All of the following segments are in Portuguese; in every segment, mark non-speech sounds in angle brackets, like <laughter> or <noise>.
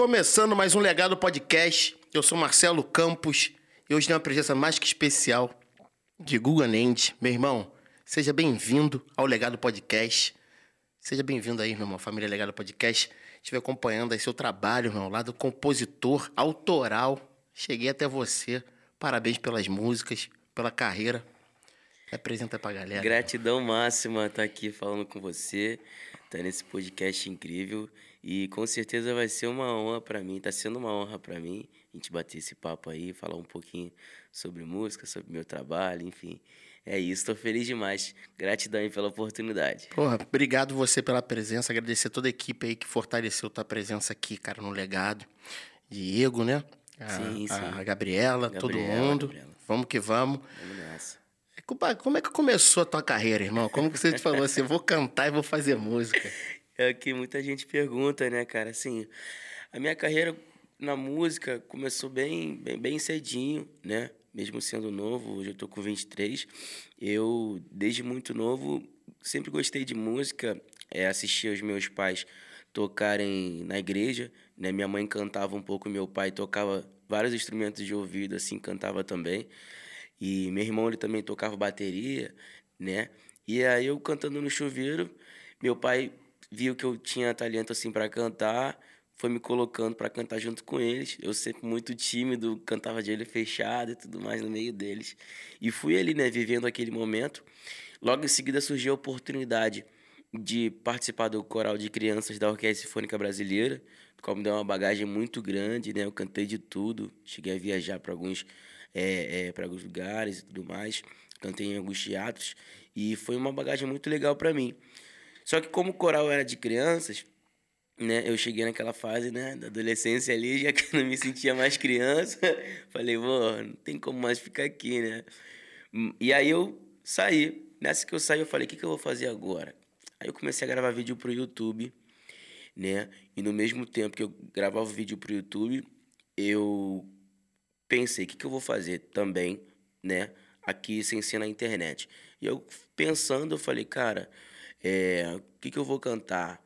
Começando mais um Legado Podcast. Eu sou Marcelo Campos e hoje tem uma presença mais que especial de Guga Nende. Meu irmão, seja bem-vindo ao Legado Podcast. Seja bem-vindo aí, meu irmão, família Legado Podcast. Estive acompanhando aí seu trabalho, meu lado compositor, autoral. Cheguei até você. Parabéns pelas músicas, pela carreira. Apresenta pra galera. Gratidão máxima estar aqui falando com você, estar tá nesse podcast incrível. E com certeza vai ser uma honra para mim, tá sendo uma honra para mim a gente bater esse papo aí, falar um pouquinho sobre música, sobre meu trabalho, enfim. É isso, estou feliz demais. Gratidão aí pela oportunidade. Porra, obrigado você pela presença, agradecer toda a equipe aí que fortaleceu tua presença aqui, cara, no legado. Diego, né? A, sim, sim. A Gabriela, Gabriela todo mundo. Gabriela. Vamos que vamos. Vamos nessa. Como é que começou a tua carreira, irmão? Como que você te falou assim, vou cantar e vou fazer música? <laughs> É o que muita gente pergunta, né, cara? Assim, a minha carreira na música começou bem, bem, bem cedinho, né? Mesmo sendo novo, hoje eu tô com 23. Eu, desde muito novo, sempre gostei de música, é, assistia os meus pais tocarem na igreja, né? Minha mãe cantava um pouco, meu pai tocava vários instrumentos de ouvido, assim, cantava também. E meu irmão ele também tocava bateria, né? E aí eu cantando no chuveiro, meu pai viu que eu tinha talento assim para cantar, foi me colocando para cantar junto com eles. Eu sempre muito tímido, cantava de olho fechado e tudo mais no meio deles. E fui ali, né, vivendo aquele momento. Logo em seguida surgiu a oportunidade de participar do coral de crianças da Orquestra Sinfônica Brasileira, qual me deu uma bagagem muito grande, né? Eu cantei de tudo, cheguei a viajar para alguns é, é, para alguns lugares e tudo mais. Cantei em alguns teatros e foi uma bagagem muito legal para mim. Só que como o coral era de crianças, né, eu cheguei naquela fase, né, da adolescência ali, já <laughs> que eu não me sentia mais criança, <laughs> falei, pô, não tem como mais ficar aqui, né? E aí eu saí. Nessa que eu saí, eu falei, o que, que eu vou fazer agora? Aí eu comecei a gravar vídeo pro YouTube, né? E no mesmo tempo que eu gravava vídeo pro YouTube, eu pensei, o que, que eu vou fazer também, né? Aqui sem ser na internet. E eu pensando, eu falei, cara, é, o que, que eu vou cantar?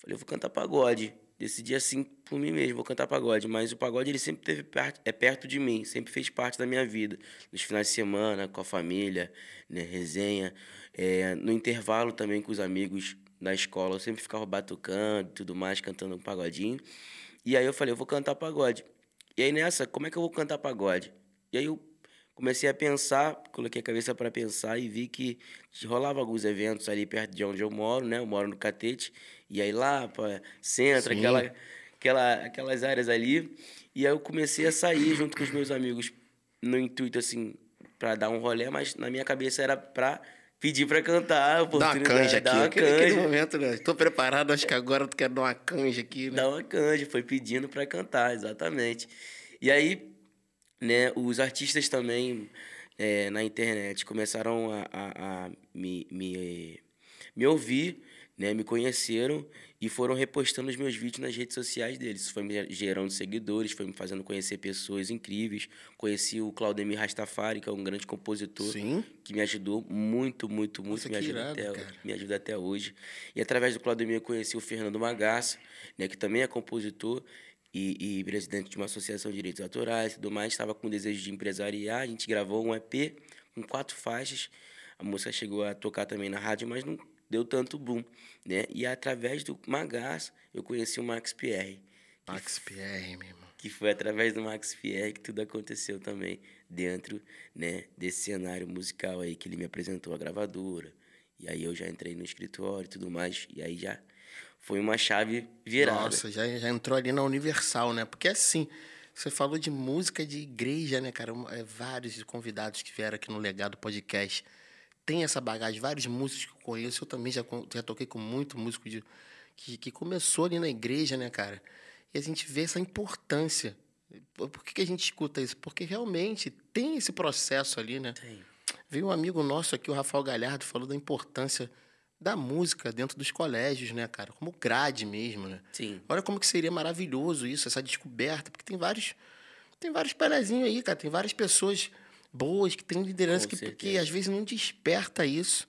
falei, eu vou cantar pagode. Decidi assim por mim mesmo, vou cantar pagode. Mas o pagode ele sempre teve perto, é perto de mim, sempre fez parte da minha vida. Nos finais de semana, com a família, né, resenha. É, no intervalo também com os amigos da escola, eu sempre ficava batucando tudo mais, cantando um pagodinho. E aí eu falei, eu vou cantar pagode. E aí nessa, como é que eu vou cantar pagode? E aí eu comecei a pensar, coloquei a cabeça para pensar e vi que rolava alguns eventos ali perto de onde eu moro, né? Eu moro no Catete. E aí lá, para centro, aquela, aquela, aquelas áreas ali. E aí eu comecei a sair junto com os meus amigos no intuito assim para dar um rolê, mas na minha cabeça era para pedir para cantar, Dá uma canja aqui, uma aquele, canja. aquele momento, né? Tô preparado, acho que agora tu quer dar uma canja aqui, né? Dar uma canja, foi pedindo para cantar, exatamente. E aí, né, os artistas também é, na internet começaram a, a, a me, me, me ouvir né, me conheceram e foram repostando os meus vídeos nas redes sociais deles. Isso foi me gerando seguidores, foi me fazendo conhecer pessoas incríveis. Conheci o Claudemir Rastafari, que é um grande compositor, Sim. que me ajudou muito, muito, muito, me ajuda, irado, até, me ajuda até hoje. E através do Claudemir eu conheci o Fernando Magassa, né, que também é compositor e, e presidente de uma associação de direitos autorais e tudo mais. Estava com desejo de empresariar, a gente gravou um EP com quatro faixas. A música chegou a tocar também na rádio, mas não deu tanto boom, né? E através do Magas eu conheci o Max Pierre. Max Pierre, meu irmão. Que foi através do Max Pierre que tudo aconteceu também dentro, né, desse cenário musical aí que ele me apresentou a gravadora. E aí eu já entrei no escritório e tudo mais, e aí já foi uma chave virada. Nossa, já, já entrou ali na Universal, né? Porque assim, você falou de música de igreja, né, cara? É, vários convidados que vieram aqui no Legado Podcast tem essa bagagem. Vários músicos que eu conheço, eu também já, já toquei com muito músico de, que, que começou ali na igreja, né, cara? E a gente vê essa importância. Por que, que a gente escuta isso? Porque realmente tem esse processo ali, né? Tem. Veio um amigo nosso aqui, o Rafael Galhardo, falou da importância da música dentro dos colégios, né, cara? Como grade mesmo, né? Sim. Olha como que seria maravilhoso isso, essa descoberta, porque tem vários tem vários pelezinhos aí, cara, tem várias pessoas boas, que tem liderança, que, que às vezes não desperta isso.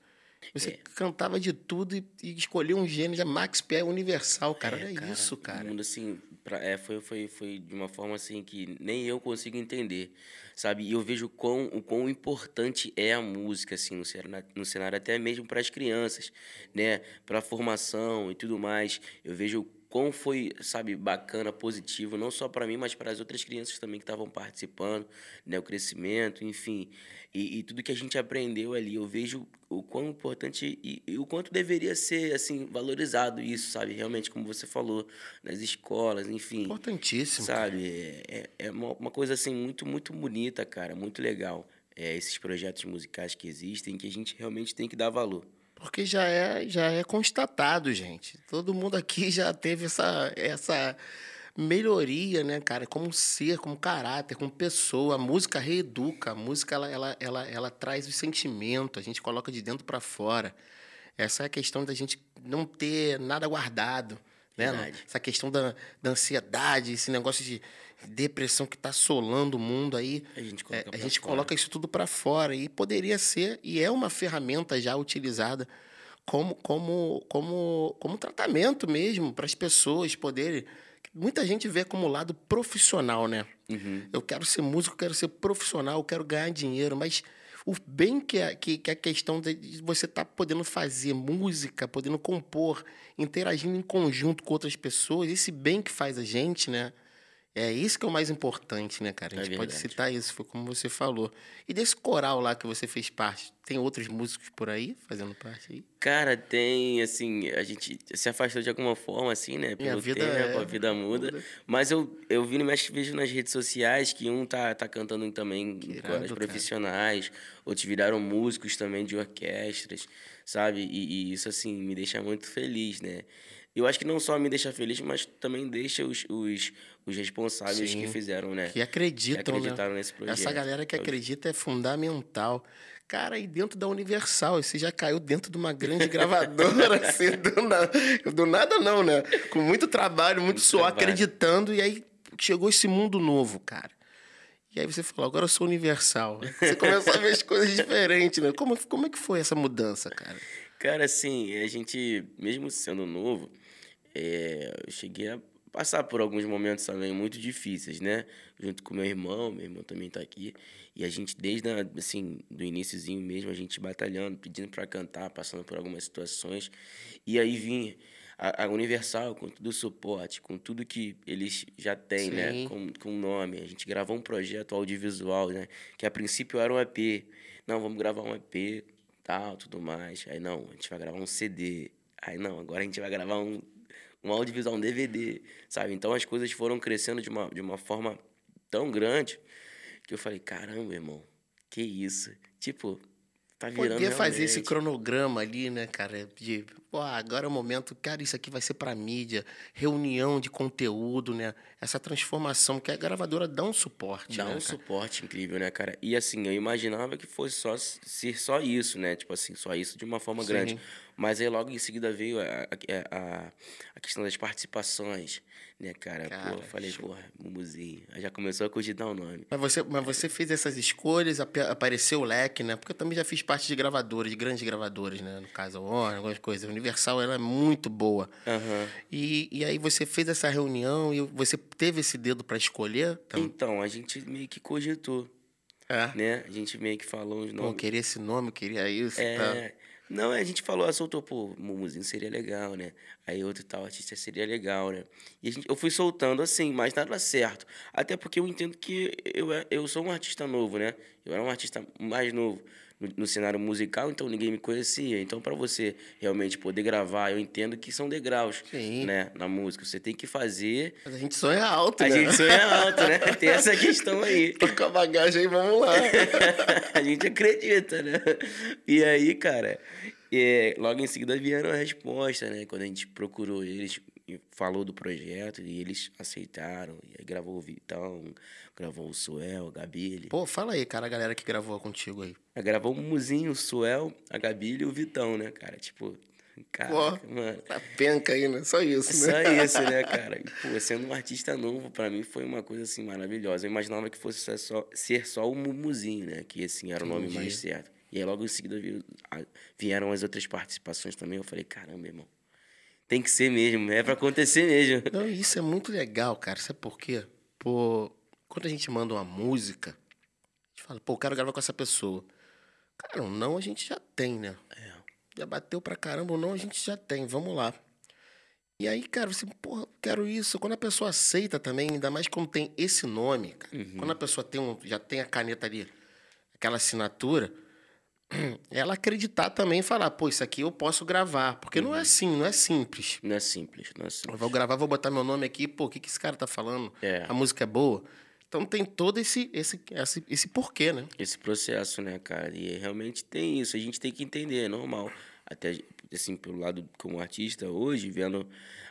Você é. cantava de tudo e, e escolheu um gênero de Max Pé universal, cara. É, Olha cara, isso, cara. mundo, assim, pra, é, foi, foi, foi de uma forma assim que nem eu consigo entender, sabe? E eu vejo quão, o quão importante é a música, assim, no cenário, no cenário até mesmo para as crianças, né? Para a formação e tudo mais. Eu vejo quão foi, sabe, bacana, positivo, não só para mim, mas para as outras crianças também que estavam participando, né, o crescimento, enfim, e, e, tudo que a gente aprendeu ali, eu vejo o quão importante e, e, o quanto deveria ser, assim, valorizado isso, sabe, realmente, como você falou, nas escolas, enfim. Importantíssimo. Sabe, é, é, é uma, uma coisa, assim, muito, muito bonita, cara, muito legal, é, esses projetos musicais que existem, que a gente realmente tem que dar valor. Porque já é, já é constatado, gente. Todo mundo aqui já teve essa, essa melhoria, né, cara? Como ser, como caráter, como pessoa. A música reeduca, a música ela, ela, ela, ela traz o sentimento, a gente coloca de dentro para fora. Essa é a questão da gente não ter nada guardado. Né? Essa questão da, da ansiedade, esse negócio de depressão que está assolando o mundo aí. A gente coloca, é, a gente coloca isso tudo para fora. E poderia ser, e é uma ferramenta já utilizada como, como, como, como tratamento mesmo para as pessoas poderem. Muita gente vê como lado profissional, né? Uhum. Eu quero ser músico, quero ser profissional, eu quero ganhar dinheiro, mas o bem que é, que, que é a questão de você estar tá podendo fazer música, podendo compor, interagindo em conjunto com outras pessoas, esse bem que faz a gente, né? É isso que é o mais importante, né, cara? A é gente é pode citar isso, foi como você falou. E desse coral lá que você fez parte, tem outros músicos por aí fazendo parte aí? Cara, tem, assim, a gente se afastou de alguma forma, assim, né? Pelo a vida tempo, é, a vida muda. muda. Mas eu, eu vi no Mestre Vejo nas redes sociais que um tá, tá cantando também com as profissionais, cara. outros viraram músicos também de orquestras, sabe? E, e isso, assim, me deixa muito feliz, né? Eu acho que não só me deixa feliz, mas também deixa os, os, os responsáveis Sim, que fizeram, né? Que acreditam, que né? acreditaram né? nesse projeto. Essa galera que acredita é fundamental. Cara, e dentro da Universal, você já caiu dentro de uma grande gravadora, <laughs> assim, do nada, do nada não, né? Com muito trabalho, muito, muito suor, trabalho. acreditando, e aí chegou esse mundo novo, cara. E aí você falou, agora eu sou Universal. Você começou a ver as coisas diferentes, né? Como, como é que foi essa mudança, cara? Cara, assim, a gente, mesmo sendo novo, é, eu cheguei a passar por alguns momentos também muito difíceis, né? Junto com meu irmão, meu irmão também tá aqui. E a gente, desde, a, assim, do iníciozinho mesmo, a gente batalhando, pedindo para cantar, passando por algumas situações. E aí vinha a, a, Universal com todo o suporte, com tudo que eles já têm, né? Sim. né? Com, com nome. A gente gravou um projeto audiovisual, né? Que a princípio era um EP. Não, vamos gravar um EP, tal, tudo mais. Aí, não, a gente vai gravar um CD. Aí, não, agora a gente vai gravar um um audiovisual, um DVD, sabe? Então as coisas foram crescendo de uma, de uma forma tão grande que eu falei, caramba, irmão, que isso? Tipo, tá virando Poder fazer esse cronograma ali, né, cara, de, pô, agora é o momento, cara, isso aqui vai ser para mídia, reunião de conteúdo, né? Essa transformação que a gravadora dá um suporte, Dá né, um cara? suporte incrível, né, cara? E assim, eu imaginava que fosse só ser só isso, né? Tipo assim, só isso de uma forma Sim. grande. Mas aí logo em seguida veio a, a, a questão das participações, né, cara? cara pô, falei, show. porra, Mumuzinho. Aí já começou a cogitar o nome. Mas você, mas você fez essas escolhas, apareceu o leque, né? Porque eu também já fiz parte de gravadoras, de grandes gravadoras, né? No caso, a Warner, algumas coisas. A Universal, ela é muito boa. Uhum. E, e aí você fez essa reunião e você teve esse dedo para escolher? Então? então, a gente meio que cogitou. É. Né? A gente meio que falou os nomes. Pô, queria esse nome, queria isso. É, tá. Não, a gente falou, soltou, pô, Mumuzinho seria legal, né? Aí outro tal artista seria legal, né? E gente, eu fui soltando assim, mas nada certo. Até porque eu entendo que eu, eu sou um artista novo, né? Eu era um artista mais novo no, no cenário musical, então ninguém me conhecia. Então, para você realmente poder gravar, eu entendo que são degraus, Sim. né? Na música. Você tem que fazer... Mas a gente sonha alto, a né? A gente sonha alto, né? Tem essa questão aí. <laughs> Toca a bagagem aí, vamos lá. <laughs> a gente acredita, né? E aí, cara... E logo em seguida vieram a resposta, né? Quando a gente procurou eles, falou do projeto e eles aceitaram. E aí gravou o Vitão, gravou o Suel, a Gabi. Pô, fala aí, cara, a galera que gravou contigo aí. Gravou o Muzinho, o Suel, a Gabi e o Vitão, né, cara? Tipo, Caraca, pô, mano. Tá penca aí, né? Só isso, né? Só isso, né, <laughs> cara? E, pô, sendo um artista novo, para mim foi uma coisa assim maravilhosa. Eu imaginava que fosse só, ser só o Mumuzinho, né? Que assim era o nome mais certo. E aí logo em seguida vieram as outras participações também. Eu falei, caramba, irmão Tem que ser mesmo, é para acontecer mesmo. <laughs> Não, isso é muito legal, cara. Sabe por quê? Quando a gente manda uma música, a gente fala, pô, eu quero gravar com essa pessoa. Cara, um não a gente já tem, né? É. Já bateu pra caramba, ou não a gente já tem, vamos lá. E aí, cara, você, porra, quero isso. Quando a pessoa aceita também, ainda mais quando tem esse nome, cara, Uhum. quando a pessoa tem um, já tem a caneta ali, aquela assinatura, <clears throat> ela acreditar também e falar, pô, isso aqui eu posso gravar. Porque não é assim, não é simples. Não é simples, não é Eu simples. vou gravar, vou botar meu nome aqui, pô, o que, que esse cara tá falando? É. A música é boa. Então tem todo esse, esse, esse, esse porquê, né? Esse processo, né, cara? E realmente tem isso, a gente tem que entender, é normal. Até, assim, pelo lado como artista hoje, vendo,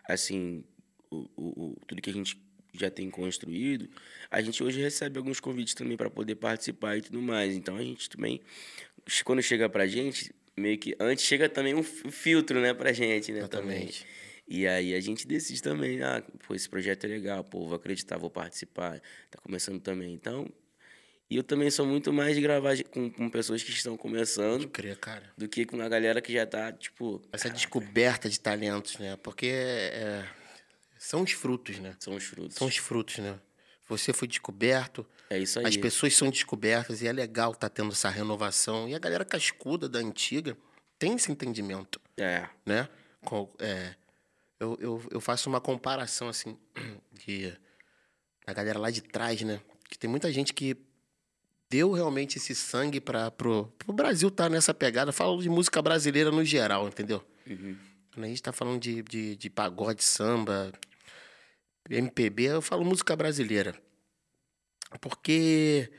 assim, o, o, o- tudo que a gente já tem construído, a gente hoje recebe alguns convites também para poder participar e tudo mais. Então a gente também, quando chega pra gente, meio que antes chega também um fi- filtro, né, pra gente, né, também. Exatamente. E aí a gente decide também, ah, pô, esse projeto é legal, pô, vou acreditar, vou participar. Tá começando também. Então, e eu também sou muito mais de gravar com, com pessoas que estão começando crer, cara. do que com a galera que já tá, tipo, Essa descoberta de talentos, né? Porque é, são os frutos, né? são os frutos. São os frutos, né? Você foi descoberto, É isso aí. as pessoas são descobertas e é legal estar tendo essa renovação. E a galera cascuda da antiga tem esse entendimento, É, né? Com- é, eu, eu, eu faço uma comparação, assim, <clears throat> de, da galera lá de trás, né? Que tem muita gente que deu realmente esse sangue para pro, pro Brasil estar nessa pegada. Falo de música brasileira no geral, entendeu? uhum, Quando a gente tá falando de, de, de pagode, samba, MPB, eu falo música brasileira. Porque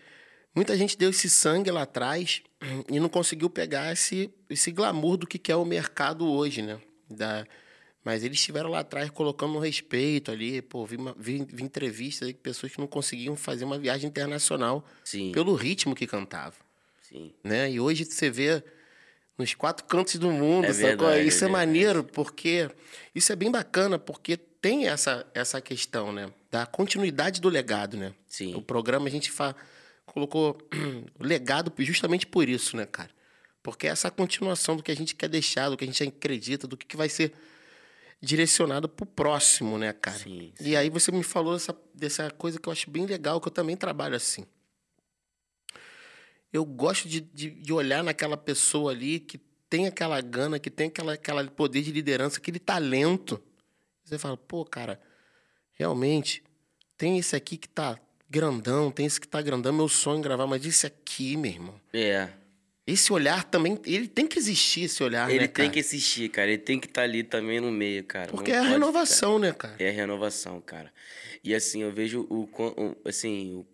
muita gente deu esse sangue lá atrás e não conseguiu pegar esse, esse glamour do que é o mercado hoje, né? Da, mas eles estiveram lá atrás colocando um respeito ali. Pô, vi, uma- vi, vi entrevistas de pessoas que não conseguiam fazer uma viagem internacional sim, pelo ritmo que cantava sim. né? E hoje você vê nos quatro cantos do mundo, É verdade, Isso é é, maneiro, porque isso é bem bacana, porque tem essa, essa questão, né? Da continuidade do legado, né? Sim. O programa a gente fa... colocou legado justamente por isso, né, cara? Porque é essa continuação do que a gente quer deixar, do que a gente acredita, do que que vai ser direcionado pro próximo, né, cara? Sim, E aí você me falou dessa, dessa coisa que eu acho bem legal, que eu também trabalho assim. Eu gosto de, de, de olhar naquela pessoa ali que tem aquela gana, que tem aquela, aquela poder de liderança, aquele talento. Você fala, pô, cara, realmente, tem esse aqui que tá grandão, tem esse que tá grandão, meu sonho é gravar, mas esse aqui, meu irmão. É, Esse olhar também, ele tem que existir, esse olhar, ele né, tem cara? que assistir, cara. Ele tem que estar ali também no meio, cara. não Porque é a renovação, né, cara? ficar- É a renovação, cara. E assim, eu vejo o, o- assim, o,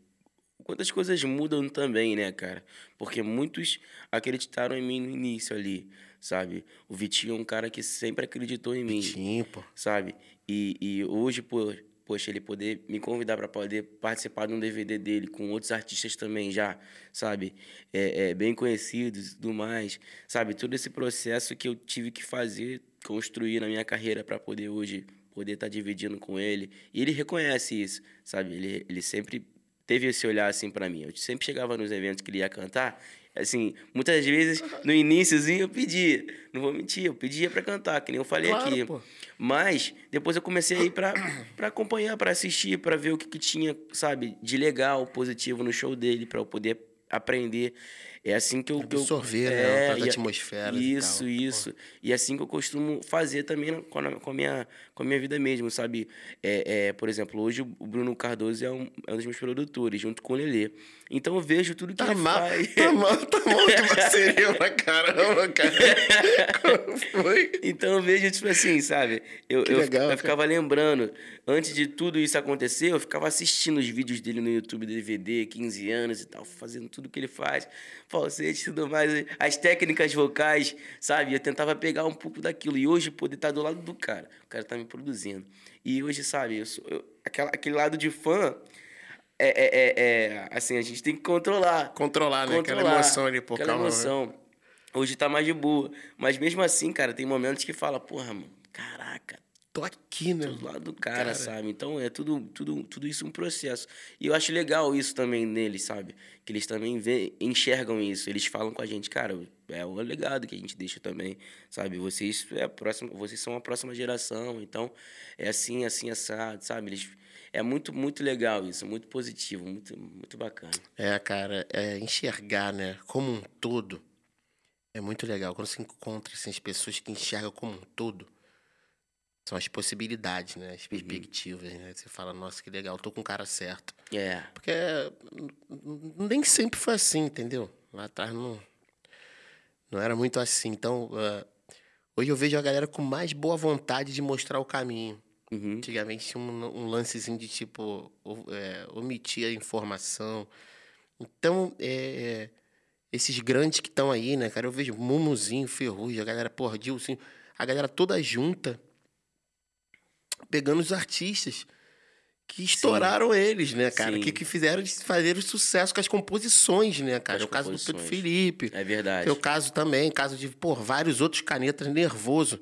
o quanto as coisas mudam também, né, cara? Porque muitos acreditaram em mim no início ali, sabe? O Vitinho é um cara que sempre acreditou em mim. Sim, pô. sabe? E, e hoje, pô, poxa, ele poder me convidar para poder participar de um DVD dele com outros artistas também já, sabe? É, é, bem conhecidos e tudo mais, sabe? Todo esse processo que eu tive que fazer, construir na minha carreira para poder hoje poder estar dividindo com ele. E ele reconhece isso, sabe? Ele, ele sempre teve esse olhar assim para mim. Eu sempre chegava nos eventos que ele ia cantar, assim, muitas vezes <laughs> no iníciozinho eu pedia, não vou mentir, eu pedia para cantar, que nem eu falei Claro, aqui. pô. Mas depois eu comecei a ir pra, pra acompanhar, pra assistir, pra ver o que, que tinha, sabe, de legal, positivo no show dele, pra eu poder aprender. É assim que eu. que eu- Absorver, né, as e a- atmosferas e Isso, tal. isso. E é assim que eu costumo fazer também com a, com a minha, com a minha vida mesmo, sabe? É, é, por exemplo, hoje o Bruno Cardoso é um, é um dos meus produtores, junto com o Lelê. Então eu vejo tudo que Tá ele mal, faz. tá mal, tá mal <laughs> de parceria pra caramba, cara. Como Foi? Então eu vejo, tipo assim, sabe? Eu, Que eu, legal, eu cara. ficava lembrando, antes de tudo isso acontecer, eu ficava assistindo os vídeos dele no YouTube, DVD, 15 anos e tal, fazendo tudo que ele faz, falsete e tudo mais, as técnicas vocais, sabe? Eu tentava pegar um pouco daquilo. E hoje poder estar do lado do cara, o cara tá me produzindo. E hoje, sabe, eu sou, eu- aquela, aquele lado de fã. É, é, é, é, assim, a gente tem que controlar. Controlar, né? Aquela Controlar, emoção ali, pô, Aquela calma. emoção. Hoje tá mais de boa. Mas mesmo assim, cara, tem momentos que fala, porra, mano, caraca, tô aqui, né? do lado do cara, cara, sabe? Então é tudo, tudo, tudo isso um processo. E eu acho legal isso também neles, sabe? Que eles também vê, enxergam isso. Eles falam com a gente, cara, é o legado que a gente deixa também, sabe? Vocês é a próxima, vocês são a próxima geração, então é assim, assim assado, sabe? Eles é muito muito legal isso, muito positivo, muito muito bacana. É, cara, é enxergar, né, como um todo. É muito legal quando você encontra assim, as pessoas que enxergam como um todo são as possibilidades, né? As uhum. perspectivas, uhum. né? Você fala, nossa, que legal, tô com o cara certo. É. Porque nem sempre foi assim, entendeu? Lá atrás não, não era muito assim. Então, uh, hoje eu vejo a galera com mais boa vontade de mostrar o caminho. Uhum. Antigamente tinha um, um, lancezinho de tipo é, omitir a informação. Então, é, esses grandes que estão aí, né, cara? Eu vejo Mumuzinho, Ferrugem, a galera, porra, Dilson, a galera toda junta pegando os artistas que estouraram Sim. eles, né, cara? Que, que fizeram fazer o sucesso com as composições, né, cara? É o caso do Pedro Felipe. É verdade. É o caso também, caso de, pô, vários outros canetas nervoso.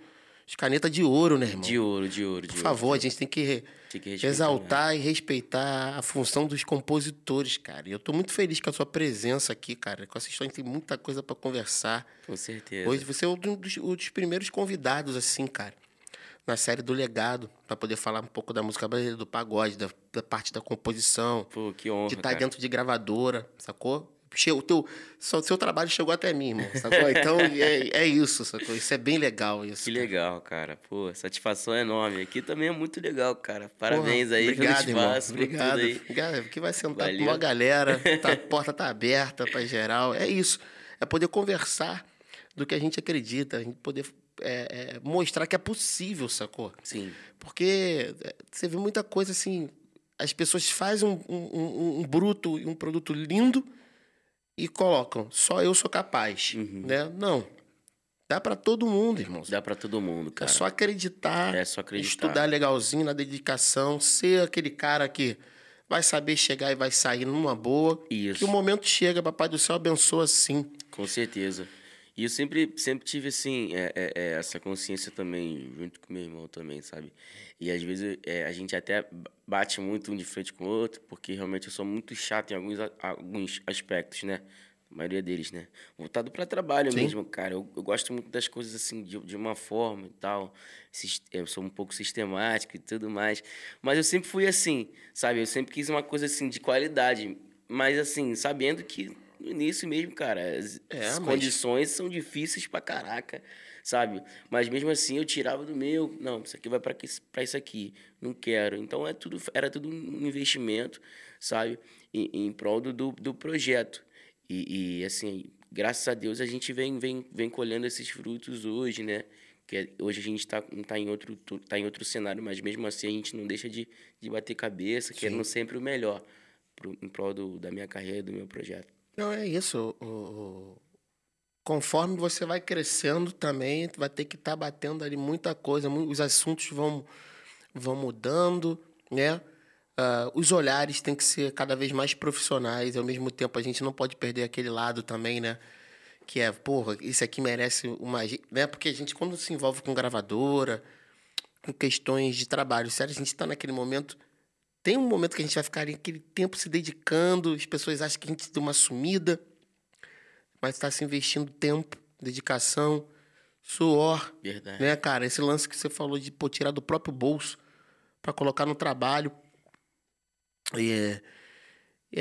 Os canetas de ouro, né, irmão? De ouro, de ouro, de Por favor, a gente tem que, tem que exaltar né? e respeitar a função dos compositores, cara. E eu tô muito feliz com a sua presença aqui, cara. Com essa história tem muita coisa para conversar. Com certeza. Hoje você é um dos, um dos primeiros convidados, assim, cara na série do Legado, para poder falar um pouco da música brasileira, do pagode, da, da parte da composição. Pô, que honra, De estar tá dentro de gravadora, sacou? O teu, o seu trabalho chegou até mim, irmão, sacou? Então, <laughs> é, é isso, sacou? Isso é bem legal, isso. Que cara. legal, cara. Pô, satisfação é enorme. Aqui também é muito legal, cara. Parabéns Porra, aí obrigado, pelo espaço. Irmão. Obrigado. Aí. Obrigado. Aqui vai sentar Valeu. com uma galera, tá, a <laughs> porta tá aberta para geral. É isso. É poder conversar do que a gente acredita, a gente poder é, é, mostrar que é possível, sacou? Sim. Porque é, você vê muita coisa assim, as pessoas fazem um, um, um bruto e um produto lindo e colocam, só eu sou capaz, uhum. né? Não. Dá para todo mundo, irmão. Dá para todo mundo, cara. É só acreditar. É só acreditar. Estudar legalzinho na dedicação, ser aquele cara que vai saber chegar e vai sair numa boa. Isso. Que o momento chega, papai do céu abençoa sim. Com certeza. E eu sempre, sempre tive, assim, é, é, é, essa consciência também, junto com meu irmão também, sabe? E às vezes é, a gente até bate muito um de frente com o outro, porque realmente eu sou muito chato em alguns, alguns aspectos, né? A maioria deles, né? Voltado para trabalho Sim. mesmo, cara. Eu, eu, gosto muito das coisas assim, de, de uma forma e tal. Eu sou um pouco sistemático e tudo mais. Mas eu sempre fui assim, sabe? Eu sempre quis uma coisa assim, de qualidade. Mas assim, sabendo que no início mesmo, cara, as, é, as mas... condições são difíceis pra caraca, sabe? Mas mesmo assim eu tirava do meu, não, isso aqui vai para isso aqui, não quero. Então é tudo, era tudo um investimento, sabe? Em, em prol do, do, do projeto. E, e, assim, graças a Deus a gente vem, vem, vem colhendo esses frutos hoje, né? Que é, hoje a gente está tá em, outro, tá em outro cenário, mas mesmo assim a gente não deixa de, de bater cabeça, Sim. querendo sempre o melhor pro, em prol do, da minha carreira, do meu projeto. Não, é isso. O, o, conforme você vai crescendo também, vai ter que estar tá batendo ali muita coisa, os assuntos vão, vão mudando, né? Uh, os olhares têm que ser cada vez mais profissionais, ao mesmo tempo a gente não pode perder aquele lado também, né? Que é, porra, isso aqui merece uma. Né? Porque a gente, quando se envolve com gravadora, com questões de trabalho, sério, a gente está naquele momento tem um momento que a gente vai ficar ali, aquele tempo se dedicando, as pessoas acham que a gente deu uma sumida, mas está se investindo tempo, dedicação, suor. Verdade. Né, cara? Esse lance que você falou de pô, tirar do próprio bolso para colocar no trabalho. E é,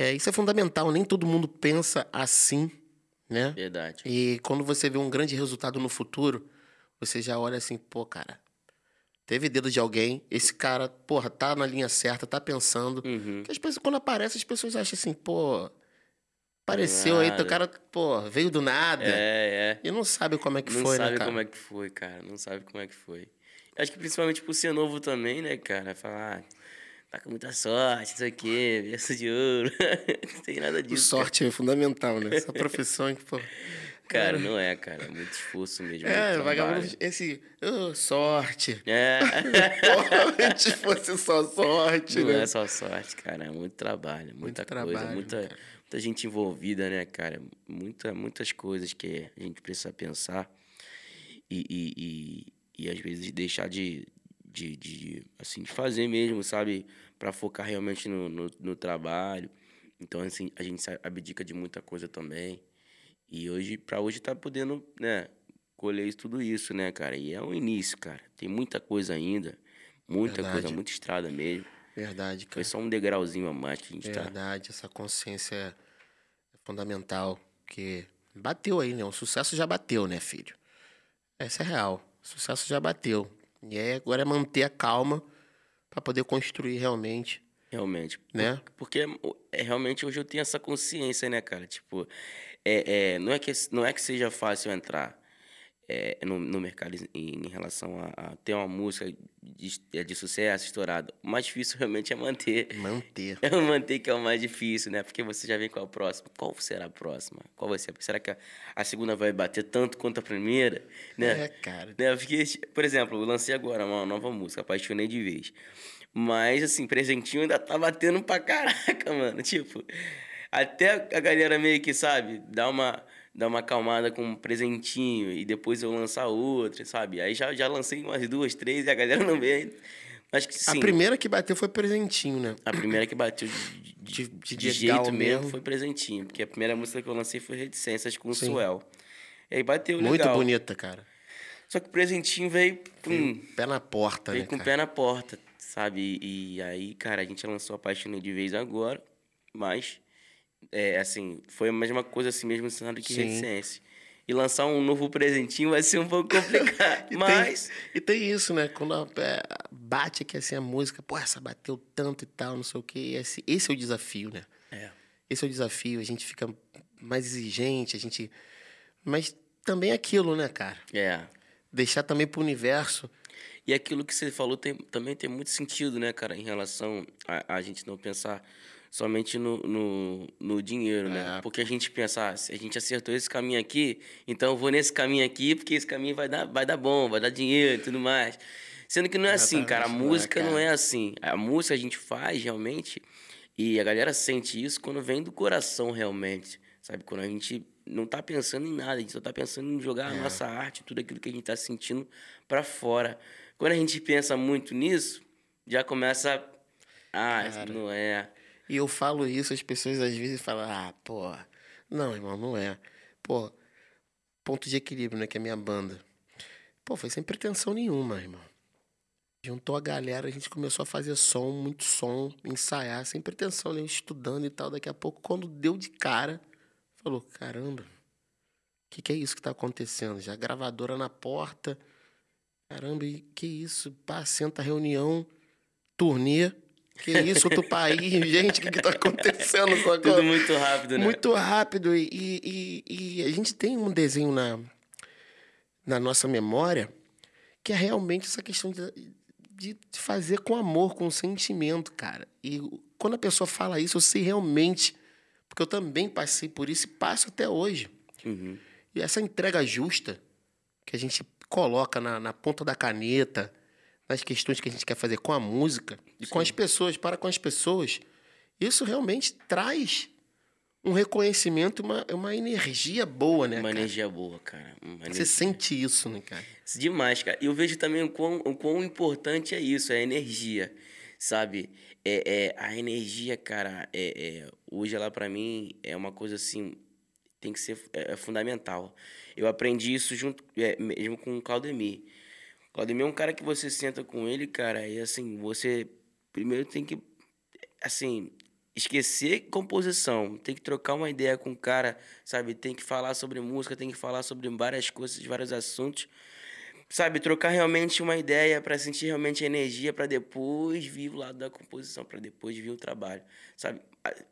é, isso é fundamental. Nem todo mundo pensa assim, né? Verdade. E quando você vê um grande resultado no futuro, você já olha assim, pô, cara, teve dedo de alguém, esse cara, porra, tá na linha certa, tá pensando. Uhum. Que as pessoas, quando aparece, as pessoas acham assim, pô, apareceu aí, o cara, pô, veio do nada. É, é. E não sabe como é que não foi, né, cara? Não sabe como é que foi, cara. Não sabe como é que foi. Acho que principalmente por ser novo também, né, cara? Falar, ah, tá com muita sorte, isso aqui, berço de ouro. <laughs> não tem nada disso. Sorte cara. é fundamental, né? Essa profissão que, pô. Cara, não é, cara. É muito esforço mesmo. É, vagabundo, esse. Oh, sorte. É. Se fosse só sorte. Não né? é só sorte, cara. É muito trabalho, muita muito coisa, trabalho, muita, muita gente envolvida, né, cara? Muita, muitas coisas que a gente precisa pensar e, e, e, e às vezes deixar de, de, de, assim, de fazer mesmo, sabe? Para focar realmente no, no, no, trabalho. Então, assim, a gente abdica de muita coisa também. E hoje, para hoje, tá podendo, né, colher tudo isso, né, cara? E é o início, cara. Tem muita coisa ainda. Muita Verdade. coisa, muita estrada mesmo. Verdade, cara. Foi só um degrauzinho a mais que a gente Verdade, tá. Verdade, essa consciência é fundamental. Que bateu aí, né? O sucesso já bateu, né, filho? Essa é real. O sucesso já bateu. E aí agora é manter a calma para poder construir realmente. Realmente. Né? Porque é, realmente hoje eu tenho essa consciência, né, cara? Tipo, é, é, não, é que, não é que seja fácil entrar é, no, no mercado em, em relação a, a, ter uma música de, é, de sucesso, estourada. O mais difícil <laughs> realmente é manter. Manter. É manter que é o mais difícil, né? Porque você já vem com a próxima. Qual será a próxima? Qual vai ser? Será que a, a segunda vai bater tanto quanto a primeira? Né? É, cara. Né? Porque, por exemplo, eu lancei agora uma nova música, Apaixonei de Vez. Mas, assim, presentinho ainda tá batendo pra caraca, <laughs> mano. Tipo, até a galera meio que, sabe, dá uma dar uma acalmada com um presentinho e depois eu lançar outra, sabe? Aí já, já lancei umas duas, três e a galera não vê. Acho que sim. A primeira que bateu foi presentinho, né? A primeira que bateu de, de, de, de jeito mesmo foi presentinho. Porque a primeira música que eu lancei foi Reticências com o Suel. E aí bateu legal. Muito bonita, cara. Só que o presentinho veio com... Pé na porta, veio né, com cara? pé na porta, sabe? E, e aí, cara, a gente lançou a Paixão de Vez agora. Mas é, assim, foi a mesma coisa assim mesmo cenário que Reticência. E lançar um novo presentinho vai ser um pouco <laughs> complicado. e mas. Tem, e tem isso, né? Quando é, bate aqui assim a música, pô, essa bateu tanto e tal, não sei o quê. Esse, esse é o desafio, né? É. Esse é o desafio. A gente fica mais exigente, a gente. Mas também é aquilo, né, cara? É. Deixar também pro universo. E aquilo que você falou tem, também tem muito sentido, né, cara, em relação a, a gente não pensar somente no, no, no dinheiro, né? É. Porque a gente pensa, ah, se a gente acertou esse caminho aqui, então eu vou nesse caminho aqui, porque esse caminho vai dar, vai dar bom, vai dar dinheiro e tudo mais. Sendo que não é assim, cara. A música não é assim. A música a gente faz realmente, e a galera sente isso quando vem do coração realmente. Sabe? Quando a gente não tá pensando em nada, a gente só tá pensando em jogar é. a nossa arte, tudo aquilo que a gente tá sentindo para fora. Quando a gente pensa muito nisso, já começa. Ah, Cara. não é. E eu falo isso, as pessoas às vezes falam, ah, pô, não, irmão, não é. Pô, ponto de equilíbrio, né? Que é a minha banda. Pô, foi sem pretensão nenhuma, irmão. Juntou a galera, a gente começou a fazer som, muito som, ensaiar, sem pretensão, né? Estudando e tal. Daqui a pouco, quando deu de cara, falou: caramba, o que, que é isso que tá acontecendo? Já gravadora na porta. Caramba, e que isso? Pá, senta reunião, turnê. Que isso, outro país, <laughs> gente, o que, que tá acontecendo? Só Tudo muito rápido, né? Muito rápido. E, e, e, a gente tem um desenho na, na nossa memória que é realmente essa questão de, de fazer com amor, com sentimento, cara. E quando a pessoa fala isso, eu sei realmente, porque eu também passei por isso e passo até hoje. Uhum. E essa entrega justa que a gente coloca na, na ponta da caneta, nas questões que a gente quer fazer com a música e Sim. com as pessoas, para com as pessoas, isso realmente traz um reconhecimento, uma, uma energia boa, né? Uma cara? energia boa, cara. Você sente isso, né, cara? Demais, cara. E eu vejo também o quão, o quão importante é isso, é a energia, sabe? É, é a energia, cara, é, é hoje ela para mim é uma coisa assim, tem que ser é, é fundamental. Eu aprendi isso junto, é, mesmo com o Claudemir. Claudemir é um cara que você senta com ele, cara, e assim, você primeiro tem que, assim, esquecer composição, tem que trocar uma ideia com o cara, sabe? Tem que falar sobre música, tem que falar sobre várias coisas, vários assuntos. Sabe, trocar realmente uma ideia para sentir realmente a energia para depois vir o lado da composição, para depois vir o trabalho, sabe?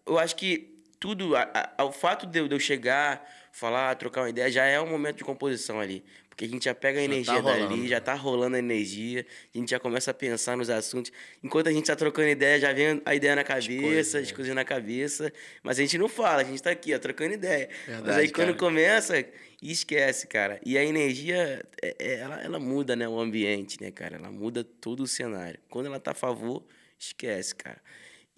Eu acho que tudo, a, a, o fato de eu, de eu chegar, falar, trocar uma ideia, já é um momento de composição ali. Porque a gente já pega a já energia tá dali, já tá rolando a energia, a gente já começa a pensar nos assuntos. Enquanto a gente tá trocando ideia, já vem a ideia na cabeça, as coisas, na cabeça. Mas a gente não fala, a gente tá aqui, ó, trocando ideia. Verdade, mas aí cara. quando começa, esquece, cara. E a energia, é, é, ela, ela muda, né, o ambiente, né, cara? Ela muda todo o cenário. Quando ela tá a favor, esquece, cara.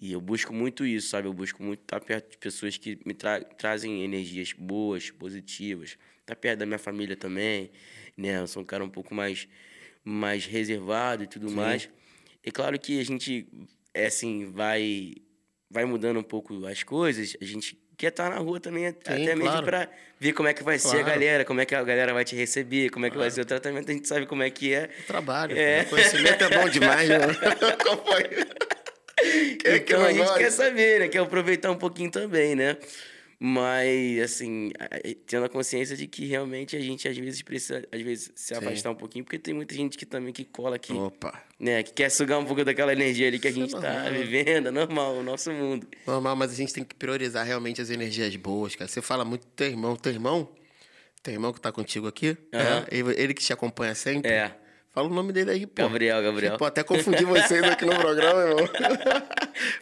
E eu busco muito isso, sabe? Eu busco muito estar perto de pessoas que me tra trazem energias boas, positivas. Estar perto da minha família também, né? Eu sou um cara um pouco mais mais reservado e tudo Sim. mais. É claro que a gente, é assim, vai, vai mudando um pouco as coisas. A gente quer estar na rua também, Sim, até claro. mesmo para ver como é que vai claro. ser a galera, como é que a galera vai te receber, como é que claro. vai ser o tratamento. A gente sabe como é que é. O trabalho. É. O conhecimento é bom demais, né? <laughs> Então a gente quer saber, né? Quer aproveitar um pouquinho também, né? Mas, assim, tendo a consciência de que realmente a gente às vezes precisa, às vezes, se Sim. afastar um pouquinho, porque tem muita gente que também que cola aqui. Opa. Né, que quer sugar um pouco daquela energia ali que a gente está vivendo, é normal, o nosso mundo. Normal, mas a gente tem que priorizar realmente as energias boas, cara. Você fala muito do teu irmão. Teu irmão? Teu irmão que tá contigo aqui? Uhum. É, ele, ele que te acompanha sempre? É. Fala o nome dele aí, pô. Gabriel, Gabriel. Pô, até confundir <laughs> vocês aqui no programa, irmão.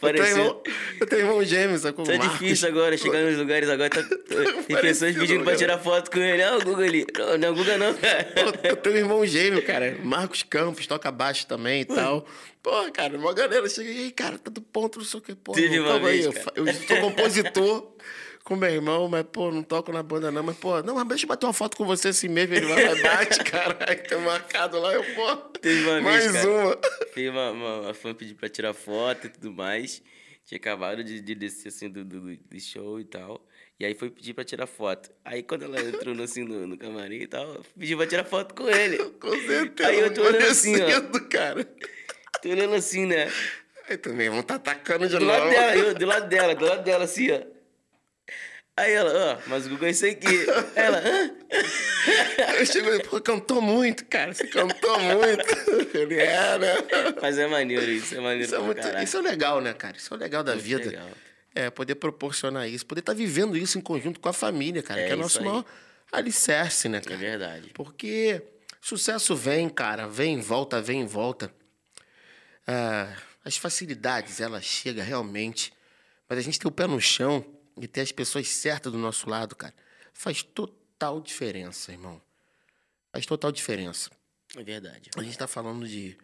Pareceu. Eu tenho irmão, eu tenho irmão gêmeo, sacou? Tá difícil agora, chegar nos lugares agora. Tá, tem pessoas pedindo pra tirar foto com ele. Ah, o Guga ali. Não, não é o Guga não, cara. Eu tenho irmão gêmeo, cara. <laughs> Marcos Campos, toca baixo também e tal. Pô, cara, uma galera chega aí, cara, tá do ponto, não sei o que. Pô, Teve uma vez, aí. Eu, eu sou compositor <laughs> com meu irmão, mas, pô, não toco na banda não. Mas, pô, não, mas deixa eu bater uma foto com você assim mesmo. Ele vai, bate, <laughs> caralho, tem marcado lá, eu, pô. Teve uma mais vez, uma. Teve uma, uma, uma fã pediu pra tirar foto e tudo mais. Tinha acabado de, de descer, assim, do, do, do, show e tal. E aí foi pedir pra tirar foto. Aí quando ela entrou assim, no, no camarim e tal, pediu pra tirar foto com ele. <laughs> com certeza. Aí eu tô olhando assim, ó. cara. Tô olhando assim, né? Aí também vão tá atacando de do novo. Lado dela, eu, do lado dela, do lado dela, assim, ó. Aí ela, ó, oh, mas o Google é isso aqui. ela, hã? <laughs> Eu chego e cantou muito, cara. Você cantou muito. <laughs> Ele é, né? Mas é maneiro isso, é maneiro isso é, muito, isso é legal, né, cara? Isso é legal da muito vida. Legal. É, poder proporcionar isso, poder estar tá vivendo isso em conjunto com a família, cara, é que é o nosso aí. maior alicerce, né, cara? É verdade. Porque sucesso vem, cara, vem, volta, vem, volta. Ah, as facilidades, elas chegam realmente, mas a gente tem o pé no chão e ter as pessoas certas do nosso lado, cara, faz total diferença, irmão. Faz total diferença. É verdade. A gente tá falando de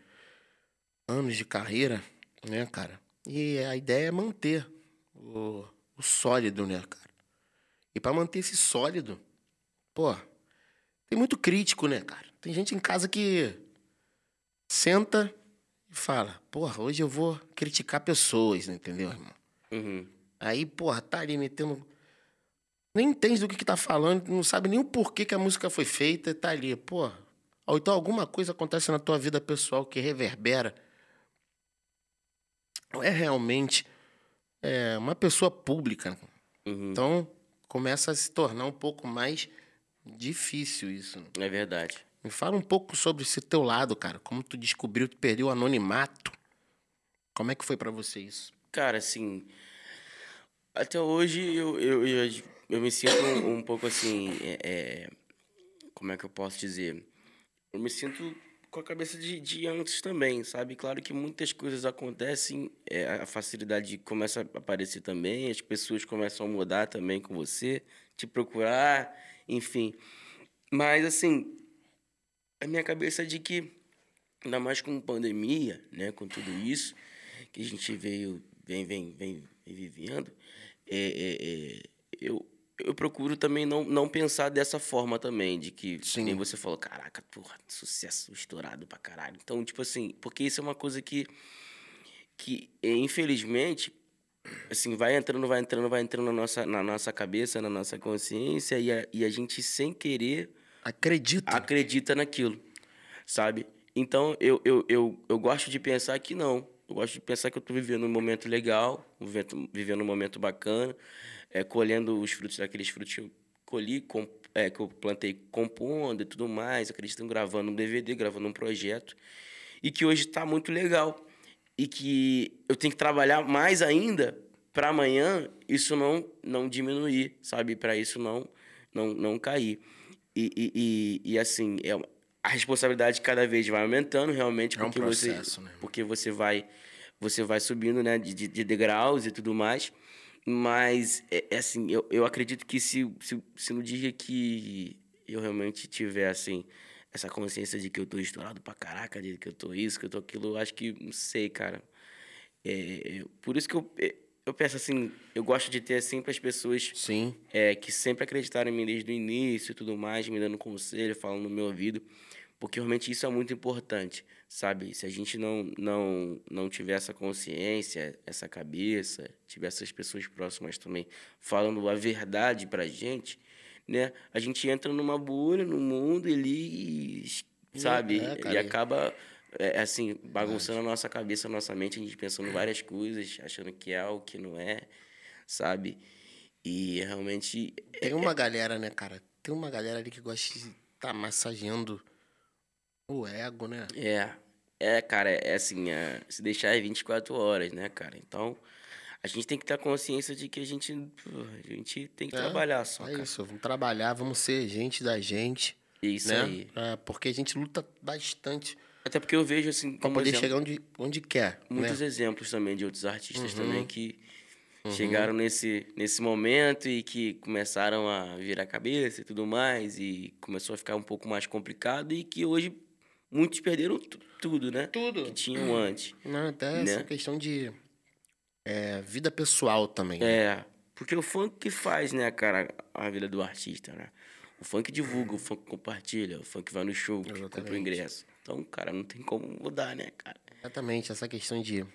anos de carreira, né, cara? E a ideia é manter o, o sólido, né, cara? E para manter esse sólido, pô, tem muito crítico, né, cara? Tem gente em casa que senta e fala, porra, hoje eu vou criticar pessoas, entendeu, irmão? Uhum. Aí, porra, tá ali metendo. Nem entende do que, que tá falando, não sabe nem o porquê que a música foi feita, tá ali, porra. Ou então alguma coisa acontece na tua vida pessoal que reverbera. É realmente é, uma pessoa pública. Uhum. Então, começa a se tornar um pouco mais difícil isso. É verdade. Me fala um pouco sobre esse teu lado, cara. Como tu descobriu que perdeu o anonimato. Como é que foi para você isso? Cara, assim, até hoje eu, eu, eu, eu me sinto um, um pouco assim. É, é, como é que eu posso dizer? Eu me sinto com a cabeça de, de antes também, sabe? Claro que muitas coisas acontecem, é, a facilidade começa a aparecer também, as pessoas começam a mudar também com você, te procurar, enfim. Mas, assim, a minha cabeça é de que, ainda mais com pandemia, né, com tudo isso que a gente veio, vem, vem, vem, vivendo, é, é, é, eu, eu procuro também não, não pensar dessa forma também, de que Sim. nem você falou, caraca, porra, sucesso estourado pra caralho. Então, tipo assim, porque isso é uma coisa que, que infelizmente, assim, vai entrando, vai entrando, vai entrando na nossa, na nossa cabeça, na nossa consciência, e a, e a gente, sem querer... Acredita. Acredita naquilo, sabe? Então, eu, eu, eu, eu gosto de pensar que não. Eu gosto de pensar que eu estou vivendo um momento legal, vivendo um momento bacana, é, colhendo os frutos daqueles frutos que eu colhi, com, é, que eu plantei compondo e tudo mais, acreditando gravando um DVD, gravando um projeto, e que hoje está muito legal. E que eu tenho que trabalhar mais ainda para amanhã isso não, não diminuir, sabe? Para isso não, não, não cair. E, e, e, e assim, é, a responsabilidade cada vez vai aumentando realmente é um porque processo, você né? porque você vai você vai subindo né de, de degraus e tudo mais mas é, é, assim eu, eu acredito que se, se, se no dia que eu realmente tiver assim essa consciência de que eu tô estourado pra caraca de que eu tô isso que eu tô aquilo eu acho que não sei cara é, por isso que eu é, eu penso assim, eu gosto de ter sempre as pessoas Sim. É, que sempre acreditaram em mim desde o início e tudo mais, me dando conselho, falando no meu ouvido. Porque realmente isso é muito importante, sabe? Se a gente não, não, não tiver essa consciência, essa cabeça, tiver essas pessoas próximas também falando a verdade pra gente, né? A gente entra numa bolha, no mundo e, sabe? É, e acaba, é, assim, bagunçando a nossa cabeça, a nossa mente, a gente pensando várias coisas, achando que é o que não é, sabe? E realmente Tem uma galera, né, cara? Tem uma galera ali que gosta de tá massageando o ego, né? É, é, cara, é assim, é, se deixar é 24 horas, né, cara? Então, a gente tem que ter a consciência de que a gente, a gente tem que É, trabalhar só, É cara. isso, vamos trabalhar, vamos ser gente da gente, Isso né? aí. É, porque a gente luta bastante Até porque eu vejo, assim, pra como poder exemplo, chegar onde, onde quer, muitos né? exemplos também de outros artistas Uhum. também que chegaram nesse, nesse momento e que começaram a virar cabeça e tudo mais e começou a ficar um pouco mais complicado e que hoje muitos perderam tu- tudo, né? Tudo. Que tinham antes. Não, até Né? essa questão de é, vida pessoal também. É, porque o funk que faz, né, cara, a vida do artista, né? O funk divulga, o funk compartilha, o funk vai no show, compra o ingresso. Então, cara, não tem como mudar, né, cara? Exatamente, essa questão de.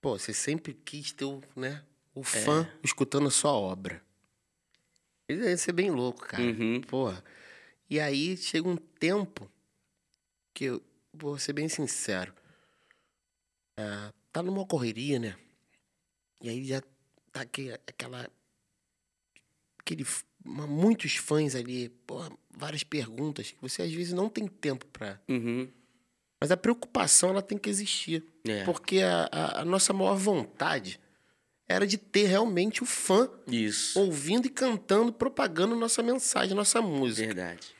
Pô, você sempre quis ter o, né, É. o fã escutando a sua obra. Isso ia ser bem louco, cara. Uhum. Porra. E aí chega um tempo que eu vou ser bem sincero. é, tá numa correria, né? E aí já tá aqui, aquela. Aquele, uma- muitos fãs ali, porra, várias perguntas que você às vezes não tem tempo pra. Uhum. Mas a preocupação ela tem que existir. É. Porque a, a- a nossa maior vontade era de ter realmente o fã Isso. ouvindo e cantando, propagando nossa mensagem, nossa música. Verdade.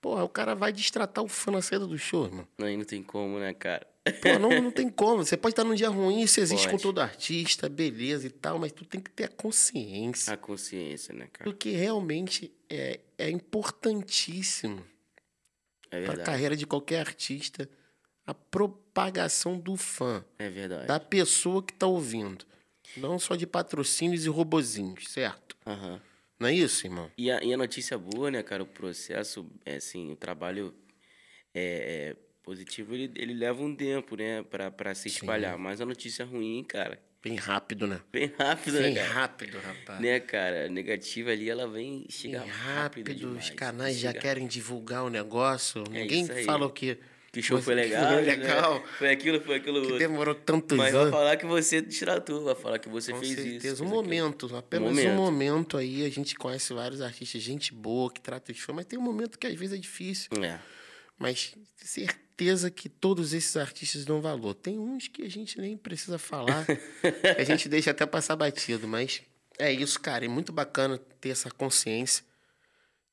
Porra, o cara vai destratar o fã na saída do show, irmão. Aí não tem como, né, cara? Pô, não, não tem como. Você pode estar num dia ruim, isso existe com Pode. todo artista, beleza e tal, mas tu tem que ter a consciência. A consciência, né, cara? Porque realmente é, é importantíssimo É para a carreira de qualquer artista a propagação do fã. É verdade. da pessoa que tá ouvindo. Não só de patrocínios e robozinhos, certo? Aham. Não é isso, irmão? E a, e a notícia boa, né, cara? O processo, é assim, o trabalho é, é, positivo, ele, ele leva um tempo, né, pra, pra se espalhar. Mas a notícia ruim, cara, Bem rápido, né? bem rápido, Bem né, cara? rápido, rapaz. Né, cara? A negativa ali, ela vem, Bem chega rápido, rápido, demais. os canais já Chega- querem divulgar o negócio. Ninguém isso aí. fala o que, Que show Você- foi legal, foi né? legal. Foi aquilo, foi aquilo que outro. demorou tantos Mas vai anos. falar que você distratou, vai falar que você Com fez certeza. isso. um fez aquilo. momento, apenas um momento. momento aí. A gente conhece vários artistas, gente boa, que trata de fã, mas tem um momento que às vezes é difícil. É. Mas certeza que todos esses artistas dão valor. Tem uns que a gente nem precisa falar, <laughs> a gente deixa até passar batido, mas é isso, cara. É muito bacana ter essa consciência,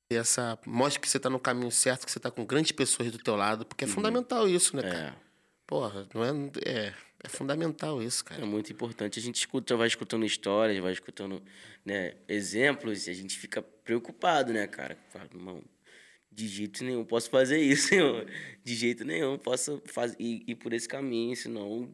ter essa. Mostra que você tá no caminho certo, que você tá com grandes pessoas do teu lado, porque é fundamental isso, né, cara? É. Porra, não é. É, é fundamental isso, É cara. muito importante. A gente escuta, vai escutando histórias, vai escutando né, exemplos e a gente fica preocupado, né, cara? Fala, de jeito nenhum posso fazer isso, irmão. De jeito nenhum posso fazer, ir, ir por esse caminho, senão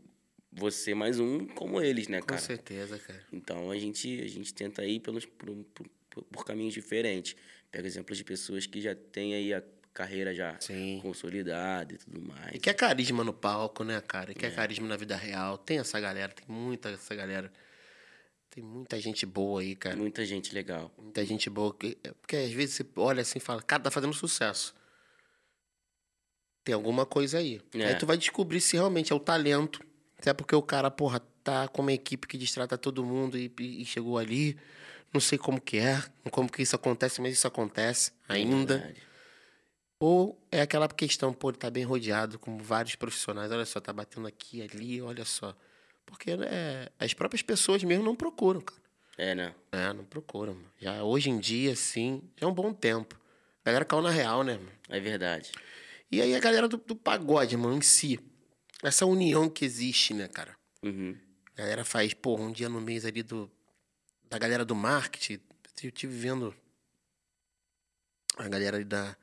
ser mais um como eles, né, Com cara? certeza, cara. Então a gente, a gente tenta ir pelos, por, por, por- caminhos diferentes. Pega exemplos de pessoas que já têm aí a carreira já Sim. consolidada e tudo mais. E que é carisma no palco, né, cara? E que é carisma na vida real. Tem essa galera, tem muita essa galera. Tem muita gente boa aí, cara. Muita gente legal. Muita gente boa. é Porque às vezes você olha assim e fala, cara, tá fazendo sucesso. Tem alguma coisa aí. É. Aí tu vai descobrir se realmente é o talento. Se é porque o cara, porra, tá com uma equipe que distrata todo mundo e, e- e chegou ali. Não sei como que é, como que isso acontece, mas isso acontece ainda. Verdade. Ou é aquela questão, pô, ele tá bem rodeado com vários profissionais. Olha só, tá batendo aqui, ali, olha só. Porque né, as próprias pessoas mesmo não procuram, cara. É, né? É, não procuram. mano. Já hoje em dia, sim, já é um bom tempo. A galera caiu na real, né, mano? É verdade. E aí a galera do, do pagode, mano, em si. Essa união que existe, né, cara? Uhum. A galera faz, pô, um dia no mês ali do. Da galera do marketing. Eu tive vendo a galera ali da.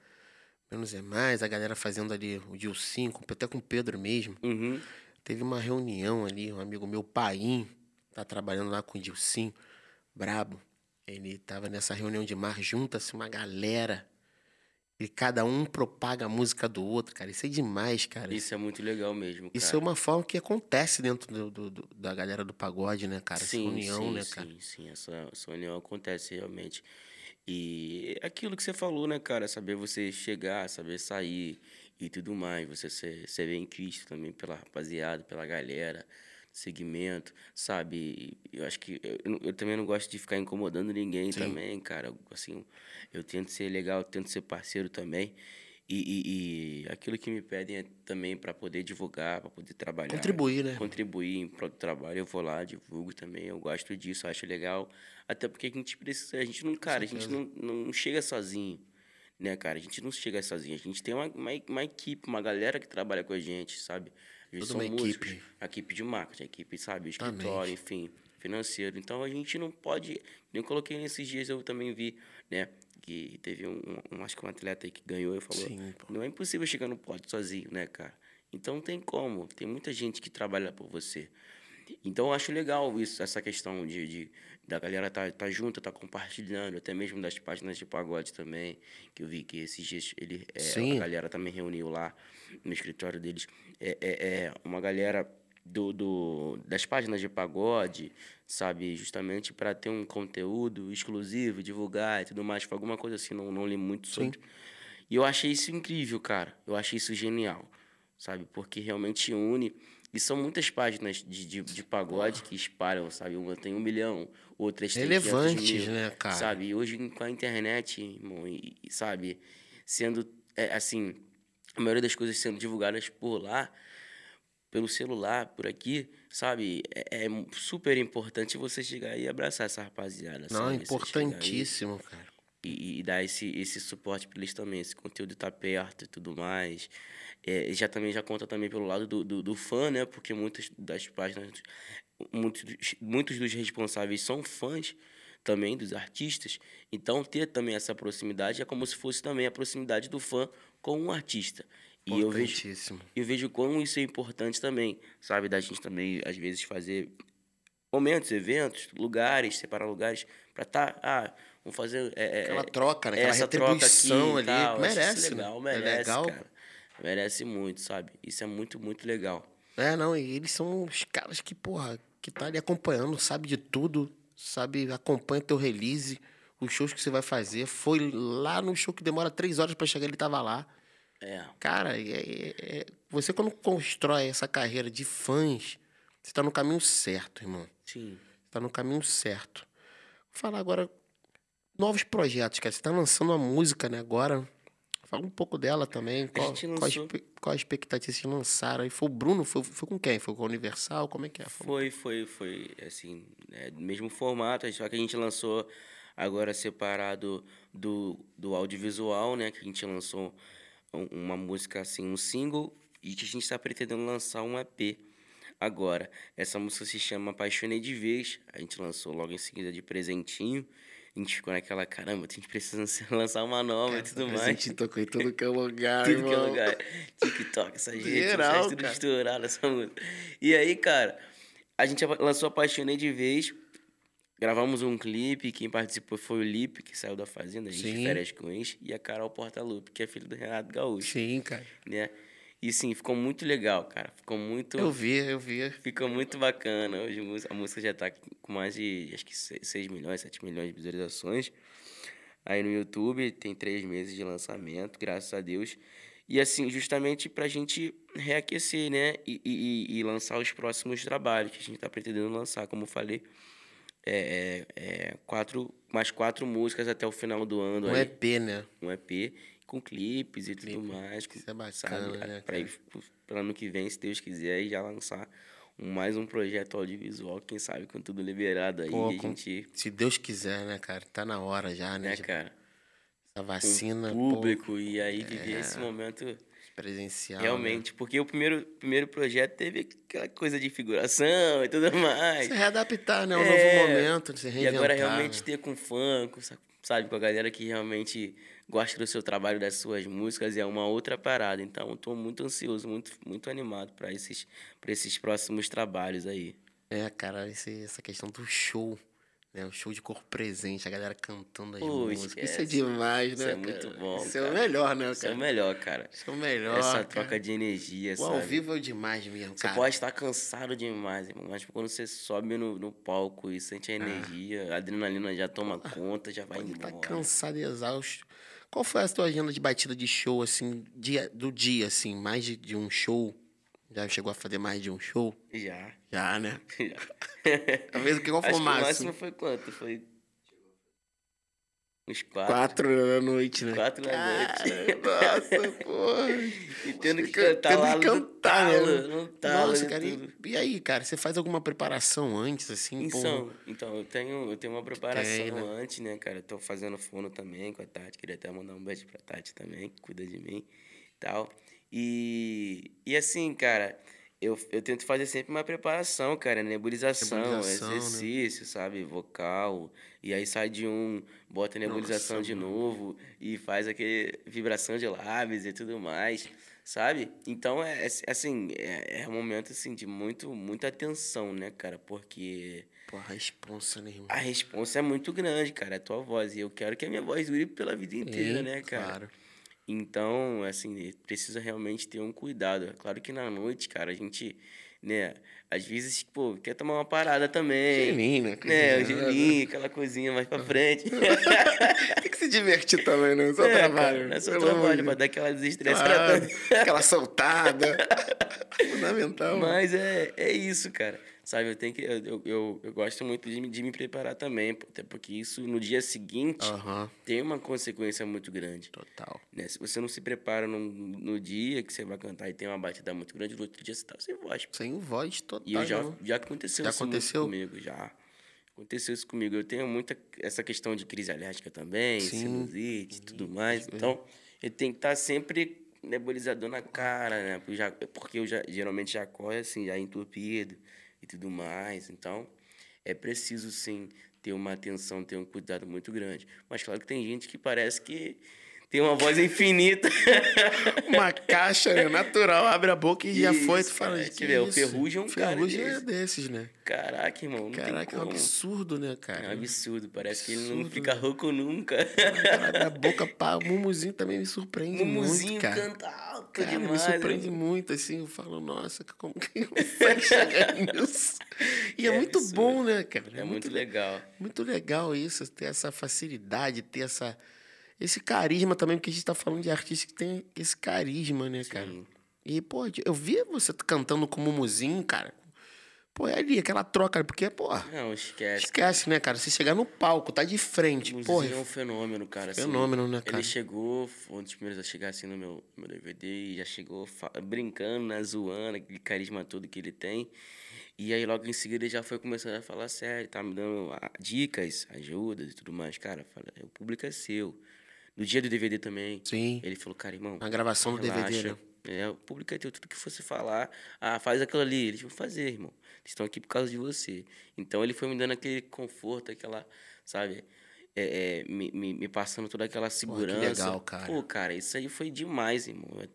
Menos é mais, a galera fazendo ali o Dilcinho, com- até com o Pedro mesmo. Uhum. Teve uma reunião ali, um amigo meu, Paim, tá trabalhando lá com o Dilcinho, brabo. Ele tava nessa reunião de mar, junta-se uma galera. E cada um propaga a música do outro, cara. Isso é demais, cara. Isso é muito legal mesmo, cara. Isso é uma forma que acontece dentro do, do- do- da galera do pagode, né, cara? Sim, essa união, sim, né, sim, cara? sim, essa, essa união acontece realmente. E é aquilo que você falou, né, cara? Saber você chegar, saber sair e tudo mais. Você ser, ser bem quisto também pela rapaziada, pela galera, segmento, sabe? Eu acho que eu, eu também não gosto de ficar incomodando ninguém Sim. também, cara. Assim, eu tento ser legal, tento ser parceiro também. E, e- e aquilo que me pedem é também para poder divulgar, para poder trabalhar Contribuir, né? contribuir em prol do trabalho, eu vou lá, divulgo também, eu gosto disso, acho legal. Até porque a gente precisa, a gente não, cara, a gente não, não chega sozinho, né, cara? A gente não chega sozinho, a gente tem uma, uma, uma equipe, uma galera que trabalha com a gente, sabe? A gente Toda uma músicos, equipe. a equipe de marketing, a equipe, sabe, escritório, enfim, financeiro. Então a gente não pode, nem coloquei nesses dias, eu também vi, né, que teve um, um acho que um atleta aí que ganhou e falou, Sim, não é impossível chegar no pódio sozinho, né, cara? Então não tem como. Tem muita gente que trabalha por você. Então eu acho legal isso, essa questão de, de da galera tá, tá junto, tá compartilhando, até mesmo das páginas de pagode também, que eu vi que esses dias ele, é, Sim. a galera também reuniu lá no escritório deles. É, é, é uma galera do, do, das páginas de pagode, sabe? Justamente para ter um conteúdo exclusivo, divulgar e tudo mais. Foi alguma coisa assim, não, não li muito sobre. E eu achei isso incrível, cara. Eu achei isso genial, sabe? Porque realmente une. E são muitas páginas de, de, de pagode que espalham, sabe? Uma tem um milhão, outras 500 Relevantes, mil, né, cara? Sabe? E hoje com a internet, irmão, e, e, sabe? Sendo, é, assim, a maioria das coisas sendo divulgadas por lá, pelo celular, por aqui, sabe? É, é super importante você chegar e abraçar essa rapaziada, Não, sabe? Chegar aí importantíssimo, cara. e, e dar esse, esse suporte para eles também, esse conteúdo tá perto e tudo mais. É, já também já conta também pelo lado do, do, do fã, né? Porque muitas das páginas, muitos, dos- muitos dos responsáveis são fãs também dos artistas. Então ter também essa proximidade é como se fosse também a proximidade do fã com o artista. E eu vejo eu vejo como isso é importante também, sabe? Da gente também, às vezes, fazer momentos, eventos, lugares, separar lugares pra tá, ah, vamos fazer... é, é, Aquela troca, né? Aquela essa troca retribuição aqui e ali. tal, merece, legal, né? merece, é legal. cara. Merece muito, sabe? Isso é muito, muito legal. É, não, e eles são os caras que, porra, que tá ali acompanhando, sabe de tudo, sabe, acompanha teu release, os shows que você vai fazer. Foi lá no show que demora três horas pra chegar, ele tava lá. É, Cara, é- é- é- você quando constrói essa carreira de fãs, você tá no caminho certo, irmão. sim. Tá no caminho certo. Vou falar agora novos projetos, cara. Você tá lançando uma música, né, agora. Fala um pouco dela também. Qual, qual, lançou- espe- qual a expectativa que vocês lançaram? aí? foi o Bruno? Foi, foi com quem? Foi com a Universal? Como é que é? Foi, foi, foi, assim, é, mesmo formato, só que a gente lançou agora separado do, do audiovisual, né? Que a gente lançou um- uma música, assim, um single, e que a gente está pretendendo lançar um EP. Agora, essa música se chama Apaixonei de Vez, a gente lançou logo em seguida de presentinho. A gente ficou naquela, caramba, a gente precisa <laughs> lançar uma nova e tudo mais. gente tocou em tudo que é <laughs> lugar, Tudo que é irmão. lugar. TikTok, essa gente, Geral, tudo cara. estourado essa música. E aí, cara, a gente lançou Apaixonei de Vez. Gravamos um clipe, quem participou foi o Lipe, que saiu da Fazenda, a gente Sim. férias com ex, e a Carol Portalupe, que é filha do Renato Gaúcho, Sim, cara. né? E sim, ficou muito legal, cara. Ficou muito. Eu vi, eu vi. Ficou muito bacana. Hoje a música- já tá com mais de, acho que 6 milhões, 7 milhões de visualizações. Aí no YouTube tem três meses de lançamento, graças a Deus. E assim, justamente pra gente reaquecer, né? E, e- e- e lançar os próximos trabalhos que a gente tá pretendendo lançar, como eu falei. É, é- é quatro, mais quatro músicas até o final do ano. Um aí EP, né? um EP com clipes e tudo mais. com- Isso é bacana, sabe? né, Pra ir pro- ano que vem, se Deus quiser, aí já lançar mais um projeto audiovisual, quem sabe com tudo liberado aí. Pô, a com- gente, Se Deus quiser, né, cara? Tá na hora já, né? né, de- cara? Essa Com vacina, público e aí viver É. esse momento pô, presencial. realmente. Porque o primeiro, primeiro projeto teve aquela coisa de figuração e tudo mais. Né? Se readaptar, né? Um É, novo momento, se E reinventar. agora realmente né? ter com fã, com, sa- sabe, com a galera que realmente gosta do seu trabalho, das suas músicas, é uma outra parada. Então, estou muito ansioso, muito, muito animado para esses, pra esses próximos trabalhos aí. É, cara, esse- essa questão do show, Né? O show de corpo presente, a galera cantando as Pô, músicas. Isso é esquece. demais, Isso né? é muito cara? bom, Isso é o cara. melhor, né, Isso é o cara? melhor, cara. Isso é o melhor. Essa cara. troca de energia, O ao vivo é demais mesmo, Você cara. pode estar cansado demais, irmão, mas quando você sobe no, no palco e sente a energia, a adrenalina já toma conta, já vai Pode estar embora. cansado e exausto. Qual foi a tua agenda de batida de show, assim, dia, do dia, assim? Mais de, de um show? Já chegou a fazer mais de um show? Já. Já, né? <laughs> já. Talvez o que qual foi o que o máximo? máximo foi quanto? Foi. Uns quatro. Quatro da noite, né? Quatro da noite. Nossa, porra. <laughs> E tendo que cantar tendo lá que no cantar, né? talo, no talo Nossa, e cara. e-. E, aí, cara, você faz alguma preparação antes, assim? Então, então eu, tenho, eu tenho uma preparação Tem, né? antes, né, cara? Eu tô fazendo fono também com a Tati. Queria até mandar um beijo pra Tati também, que cuida de mim e tal. E, e assim, cara, eu, eu tento fazer sempre uma preparação, cara. Nebulização, Nebulização, né? exercício, sabe? Vocal. E aí sai de um, bota nebulização Nossa, de mano. novo e faz aquele vibração de lábios e tudo mais, sabe? Então, é, é assim, é, é um momento, assim, de muito, muita atenção, né, cara? Porque... Porra, a responsa, né, irmão? A responsa é muito grande, cara, é a tua voz. E eu quero que a minha voz dure pela vida inteira, Sim, né, cara? Claro. Então, assim, precisa realmente ter um cuidado. É claro que na noite, cara, a gente, né, às vezes, pô, quer tomar uma parada também. Gelinho, né? Né, o gelinho, aquela coisinha mais pra frente. <laughs> Tem que se divertir também, né? Só É, trabalho. cara, não é só pelo amor trabalho, de pra dar aquela desestressada. Claro, aquela soltada. Fundamental. mano. Mas é, é isso, cara. Sabe, eu tenho que. Eu, eu, eu, gosto muito de, me- de me preparar também, até porque isso no dia seguinte tem uma consequência muito grande. total. Né? Se você não se prepara no, no dia que você vai cantar e tem uma batida muito grande, no outro dia você tá sem voz. Sem voz total. E eu já, já aconteceu Já isso aconteceu? comigo, já. Aconteceu isso comigo. Eu tenho muita essa questão de crise alérgica também, Sim. sinusite e tudo mais. Então, eu tenho que estar sempre nebulizador na cara, né? Porque, eu já, geralmente já corre assim, já entupido tudo mais. Então, é preciso sim ter uma atenção, ter um cuidado muito grande. Mas claro que tem gente que parece que tem uma voz infinita. <laughs> Uma caixa né, natural, abre a boca e já foi. Tu Isso, fala, cara. que Você vê, o isso? Ferrugem é um cara Ferrugem desse. é desses, né? Caraca, irmão, Caraca, é um absurdo, né, É um cara? absurdo, parece que ele não Absurdo, fica rouco nunca. Cara, abre a <laughs> boca, pá. O Mumuzinho também me surpreende Mumuzinho muito, cara. canta alto Cara, me demais. surpreende né? muito, assim, eu falo, nossa, como que consegue <laughs> chegar nisso? E é, É muito absurdo. bom, né, cara? É muito legal. Muito legal isso, ter essa facilidade, ter essa, esse carisma também, porque a gente tá falando de artista que tem esse carisma, né, cara? Sim. E, pô, eu vi você cantando com o Mumuzinho, cara. Pô, é ali, aquela troca, porque, pô, Não, esquece. esquece, né, cara? Você chegar no palco, tá de frente. Muzinho é um fenômeno, cara. assim. Fenômeno, né, cara? Ele chegou, foi um dos primeiros a chegar assim no meu, meu DVD e já chegou brincando, né, zoando, aquele carisma todo que ele tem. E aí logo em seguida ele já foi começando a falar sério, tá me dando ah, dicas, ajudas e tudo mais. Cara, fala, o público é seu. No dia do DVD também, Sim, ele falou, cara, irmão, a gravação do DVD, Relaxa. né? É, o público é teu, tudo que você falar, ah, faz aquilo ali, eles vão fazer, irmão. Eles estão aqui por causa de você. Então ele foi me dando aquele conforto, aquela, sabe, é, é, me, me, me passando toda aquela segurança. legal, cara. Pô, cara, isso aí foi demais, irmão. Eu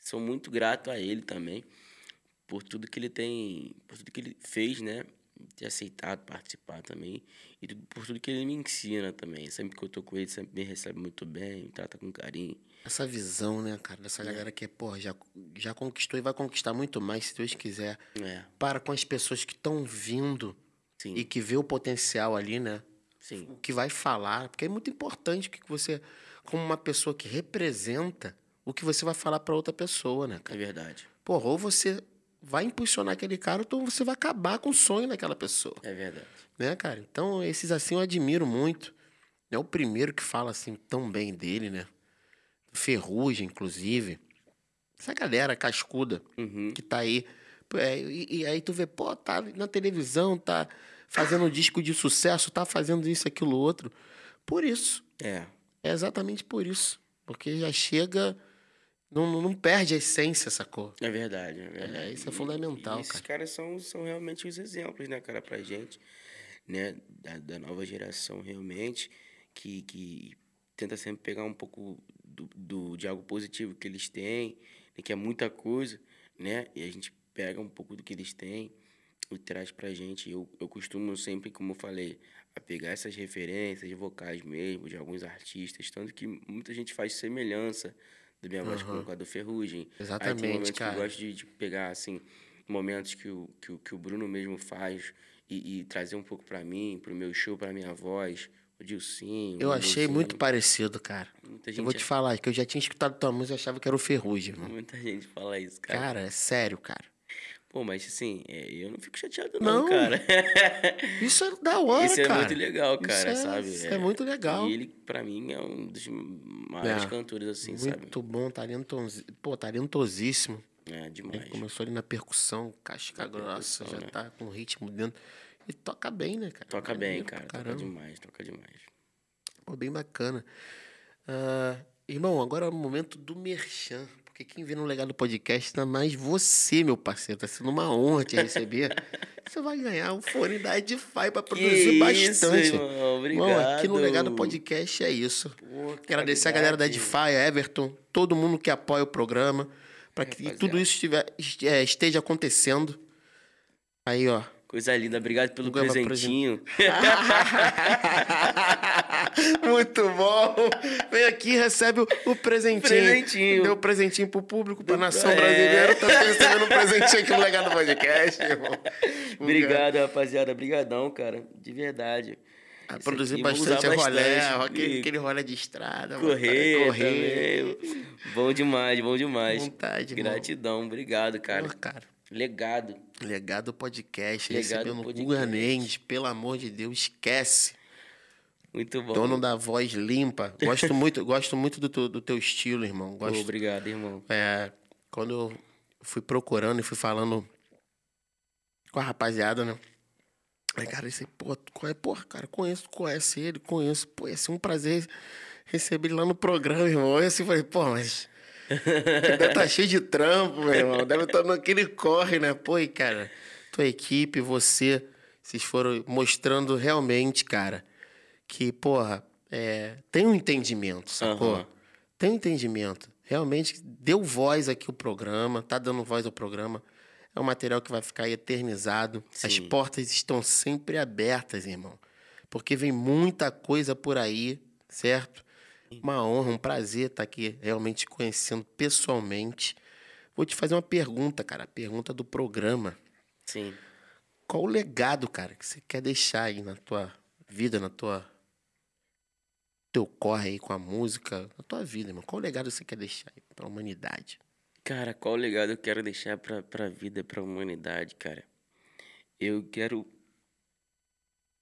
sou muito grato a ele também por tudo que ele tem, por tudo que ele fez, né? Ter aceitado participar também. E tudo- por tudo que ele me ensina também. Sempre que eu tô com ele, sempre me recebe muito bem, me trata com carinho. Essa visão, né, cara, dessa galera que, pô, já, já conquistou e vai conquistar muito mais, se Deus quiser. É, Para com as pessoas que estão vindo sim. e que vê o potencial ali, né? Sim. O que vai falar, porque é muito importante que você, como uma pessoa que representa, o que você vai falar para outra pessoa, né, É cara? verdade. Porra, ou você vai impulsionar aquele cara, ou então você vai acabar com o sonho daquela pessoa, É verdade. né, cara? Então, esses assim eu admiro muito. É o primeiro que fala assim tão bem dele, né? Ferrugem, inclusive. Essa galera cascuda Uhum. que tá aí. É, e, e aí tu vê, pô, tá na televisão, tá fazendo um disco de sucesso, tá fazendo isso, aquilo, outro. Por isso. É. É exatamente por isso. Porque já chega. Não, não- perde a essência, sacou? É verdade. É, verdade. É, isso é fundamental, e esses cara. caras são, são realmente os exemplos, né, cara, pra gente, né, da, da nova geração, realmente, que, que tenta sempre pegar um pouco do, do, de algo positivo que eles têm, né, que é muita coisa, né, e a gente pega um pouco do que eles têm e traz pra gente. Eu, eu costumo sempre, como eu falei, a pegar essas referências vocais mesmo, de alguns artistas, tanto que muita gente faz semelhança da minha voz com a do Ferrugem. Exatamente, Aí tem momentos cara. que eu gosto de, de pegar, assim, momentos que o, que o, que o Bruno mesmo faz e, e trazer um pouco pra mim, pro meu show, pra minha voz, o Dilcinho. Eu o achei Luciano. muito parecido, cara. Muita Eu vou gente, te falar, que eu já tinha escutado tua música e achava que era o Ferrugem, irmão. muita gente fala isso, cara. Cara, é sério, cara. Pô, mas assim, é, eu não fico chateado não, Não. cara. <laughs> Isso é da hora, Isso é cara. muito legal, Isso cara, é- sabe? isso é muito legal. E ele, pra mim, é um dos maiores É. cantores, assim, sabe? Muito bom, talentoso. Pô, talentosíssimo. É, Ele demais. começou ali na percussão, casca grossa, já né? tá com ritmo dentro. E toca bem, né, cara? Toca bem, Maneiro pra cara. Toca demais, toca demais. Pô, bem bacana. Ah, irmão, agora é o momento do merchan. Porque quem vê no Legado Podcast, ainda mais você, meu parceiro. Tá sendo uma honra te receber. <laughs> você vai ganhar um fone da Edify pra produzir Que bastante. Isso, irmão. Obrigado. Irmão, aqui no Legado Podcast é isso. Pô, Agradecer a galera da. Edify, a Everton, todo mundo que apoia o programa, para que Rapaziada. tudo isso estiver- est- é, esteja acontecendo. Aí, ó. Coisa linda. Obrigado pelo Ganhou uma presentinho. <laughs> <laughs> Muito bom! Vem aqui e recebe o, o presentinho. Presentinho. Deu presentinho pro público, pra Do- nação é. brasileira. Tá recebendo um presentinho aqui no Legado Podcast, irmão. Obrigado, rapaziada. Obrigadão, cara. De verdade. A Isso produzir bastante rolé, aquele, aquele rolé de estrada. Correr, correr. também. Bom demais, bom demais. Vontade, irmão. Gratidão, obrigado, cara. Pô, cara. Legado. Legado Podcast, Legado recebendo o Podcast. Guga Mendes, pelo amor de Deus, esquece. Muito bom. Dono da voz limpa. Gosto <laughs> muito, gosto muito do, teu- do teu estilo, irmão. Gosto, Obrigado, irmão. é, quando eu fui procurando e fui falando com a rapaziada, né? Aí, cara, esse, pô, tu conhece, porra, cara, conheço, conhece ele, conheço. Pô, ia ser um prazer receber ele lá no programa, irmão. Eu assim falei, pô, mas. Deve estar cheio de trampo, meu irmão. Deve estar naquele corre, né? Pô, e, cara, tua equipe, você, vocês foram mostrando realmente, cara, que, porra, é, tem um entendimento, sacou? Aham. Tem um entendimento. Realmente deu voz aqui o programa, tá dando voz ao programa. É um material que vai ficar eternizado. As Sim. portas estão sempre abertas, irmão. Porque vem muita coisa por aí, certo? Uma honra, um prazer estar aqui realmente te conhecendo pessoalmente. Vou te fazer uma pergunta, cara. A pergunta do programa. Sim. Qual o legado, cara, que você quer deixar aí na tua vida, na tua. Teu corre aí com a música, na tua vida, irmão? Qual legado você quer deixar aí pra humanidade? Cara, qual legado eu quero deixar pra, pra vida, pra humanidade, cara? Eu quero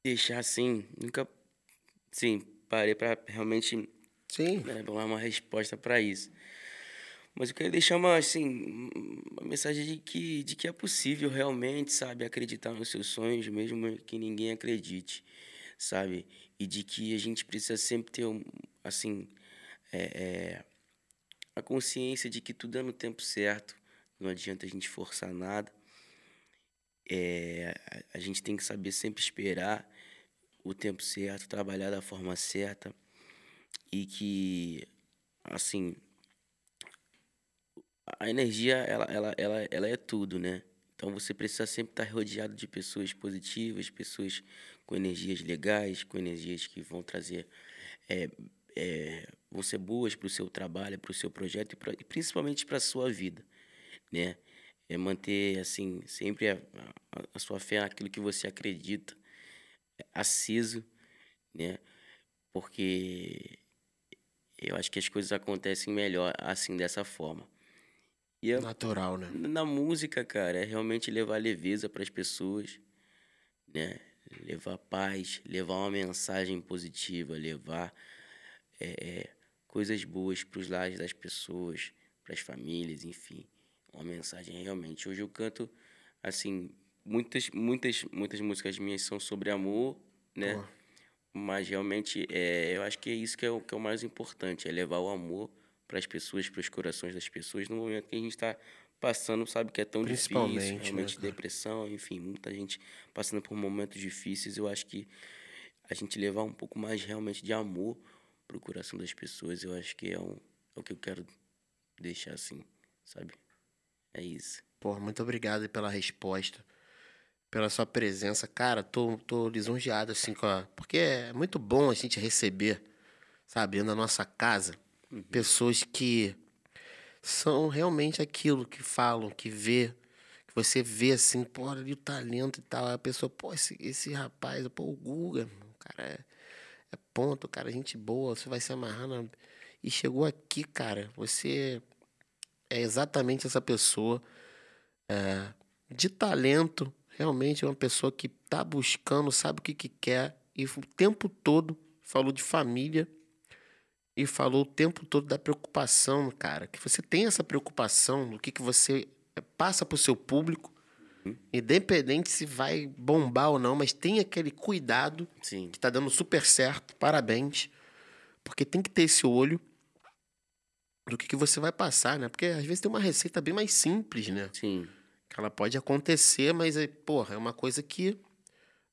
deixar assim, nunca, sim, parei pra realmente Sim. né, dar uma resposta pra isso. Mas eu quero deixar uma, assim, uma mensagem de que, de que é possível realmente, sabe, acreditar nos seus sonhos, mesmo que ninguém acredite, sabe? E de que a gente precisa sempre ter, assim, é, é, a consciência de que tudo é no tempo certo, não adianta a gente forçar nada. É, a- a gente tem que saber sempre esperar o tempo certo, trabalhar da forma certa e que, assim, a energia, ela, ela, ela, ela é tudo, né? Então você precisa sempre estar rodeado de pessoas positivas, pessoas com energias legais, com energias que vão trazer, é, é, vão ser boas para o seu trabalho, para o seu projeto e, pra, e principalmente para a sua vida, né? É manter, assim, sempre a, a, a sua fé naquilo que você acredita aceso, né? Porque eu acho que as coisas acontecem melhor assim, dessa forma. E a- Natural, né? na música, cara, é realmente levar leveza para as pessoas, né? Levar paz, levar uma mensagem positiva, levar é, é, coisas boas para os lares das pessoas, para as famílias, enfim. Uma mensagem realmente. Hoje eu canto, assim, muitas, muitas, muitas músicas minhas são sobre amor, né? Mas realmente, é, eu acho que é isso que é o, que é o mais importante, é levar o amor para as pessoas, para os corações das pessoas, no momento que a gente está passando, sabe, que é tão difícil, Principalmente, né, realmente cara? depressão, enfim, muita gente passando por momentos difíceis, eu acho que a gente levar um pouco mais realmente de amor pro coração das pessoas, eu acho que é, um, é o que eu quero deixar assim, sabe? É isso. Pô, muito obrigado pela resposta. pela sua presença. Cara, tô, tô lisonjeado, assim, com a... porque é muito bom a gente receber, sabe, na nossa casa, uhum. pessoas que são realmente aquilo que falam, que vê, que você vê assim, pô, ali o talento e tal. Aí a pessoa, pô, esse, esse rapaz, pô, o Guga, o cara é, é ponto, cara, gente boa, você vai se amarrar na... E chegou aqui, cara, você é exatamente essa pessoa é, de talento, realmente é uma pessoa que tá buscando, sabe o que, que quer, e o tempo todo falou de família, e falou o tempo todo da preocupação, cara, que você tem essa preocupação do que, que você passa para o seu público, uhum. independente se vai bombar ou não, mas tem aquele cuidado Sim. que está dando super certo, parabéns, porque tem que ter esse olho do que, que você vai passar, né? Porque às vezes tem uma receita bem mais simples, né? Sim. Que ela pode acontecer, mas, é, porra, é uma coisa que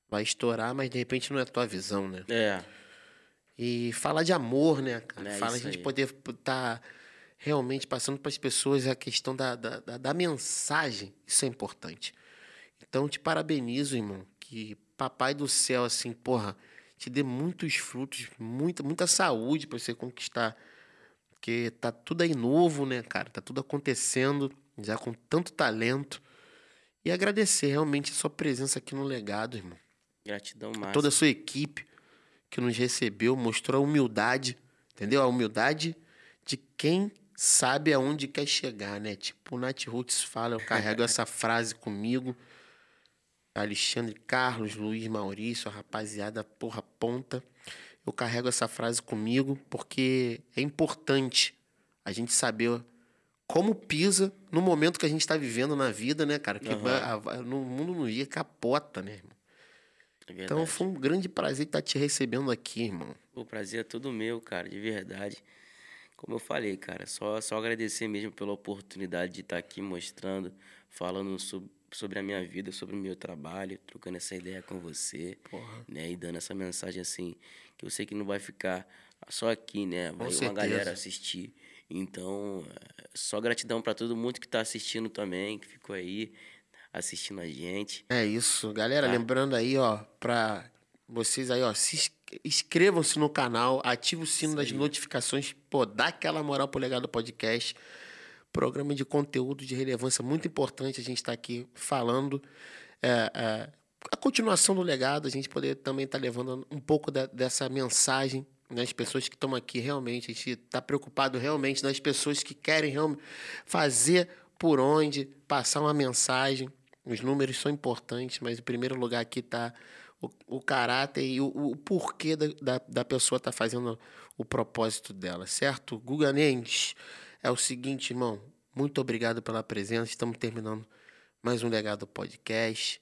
vai estourar, mas de repente não é a tua visão, né? É. E falar de amor, né, cara? É Fala a gente aí. poder estar tá realmente passando para as pessoas a questão da, da, da, da, mensagem. Isso é importante. Então, te parabenizo, irmão. Que papai do céu, assim, porra, te dê muitos frutos, muita, muita saúde para você conquistar. Porque tá tudo aí novo, né, cara? Tá tudo acontecendo, já com tanto talento. E agradecer realmente a sua presença aqui no legado, irmão. Gratidão, Márcio. Toda a sua equipe que nos recebeu, mostrou a humildade, entendeu? A humildade de quem sabe aonde quer chegar, né? Tipo, o Nath Roots fala, eu carrego essa <laughs> frase comigo. Alexandre Carlos, Luiz Maurício, a rapaziada porra ponta. Eu carrego essa frase comigo porque é importante a gente saber como pisa no momento que a gente está vivendo na vida, né, cara? Que uhum. no mundo no dia capota, né, irmão? É então foi um grande prazer estar te recebendo aqui, irmão. O prazer é todo meu, cara, de verdade. Como eu falei, cara, só, só agradecer mesmo pela oportunidade de estar aqui mostrando, falando sobre, sobre a minha vida, sobre o meu trabalho, trocando essa ideia com você, Porra. né? E dando essa mensagem assim, que eu sei que não vai ficar só aqui, né? Vai uma galera assistir. Então, é, só gratidão para todo mundo que está assistindo também, que ficou aí assistindo a gente. É isso, galera. Tá? Lembrando aí, ó, para vocês aí, ó, se inscrevam-se no canal, ative o sino das notificações, pô, dá aquela moral pro Legado Podcast. Programa de conteúdo de relevância muito importante. A gente está aqui falando é, é, a continuação do legado, a gente poder também estar tá levando um pouco da, dessa mensagem nas pessoas que estão aqui realmente. A gente está preocupado realmente nas pessoas que querem realmente fazer por onde, passar uma mensagem. Os números são importantes, mas em primeiro lugar aqui está o, o, caráter e o, o porquê da, da, da pessoa estar tá fazendo o propósito dela, certo? Guga Nendes, é o seguinte, irmão. Muito obrigado pela presença. Estamos terminando mais um Legado Podcast.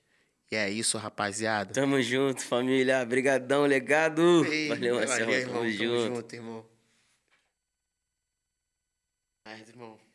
E é isso, rapaziada. Tamo junto, família. Brigadão, legado. Ei, valeu, Marcelo. Tamo, tamo junto. junto, irmão. Mas, irmão.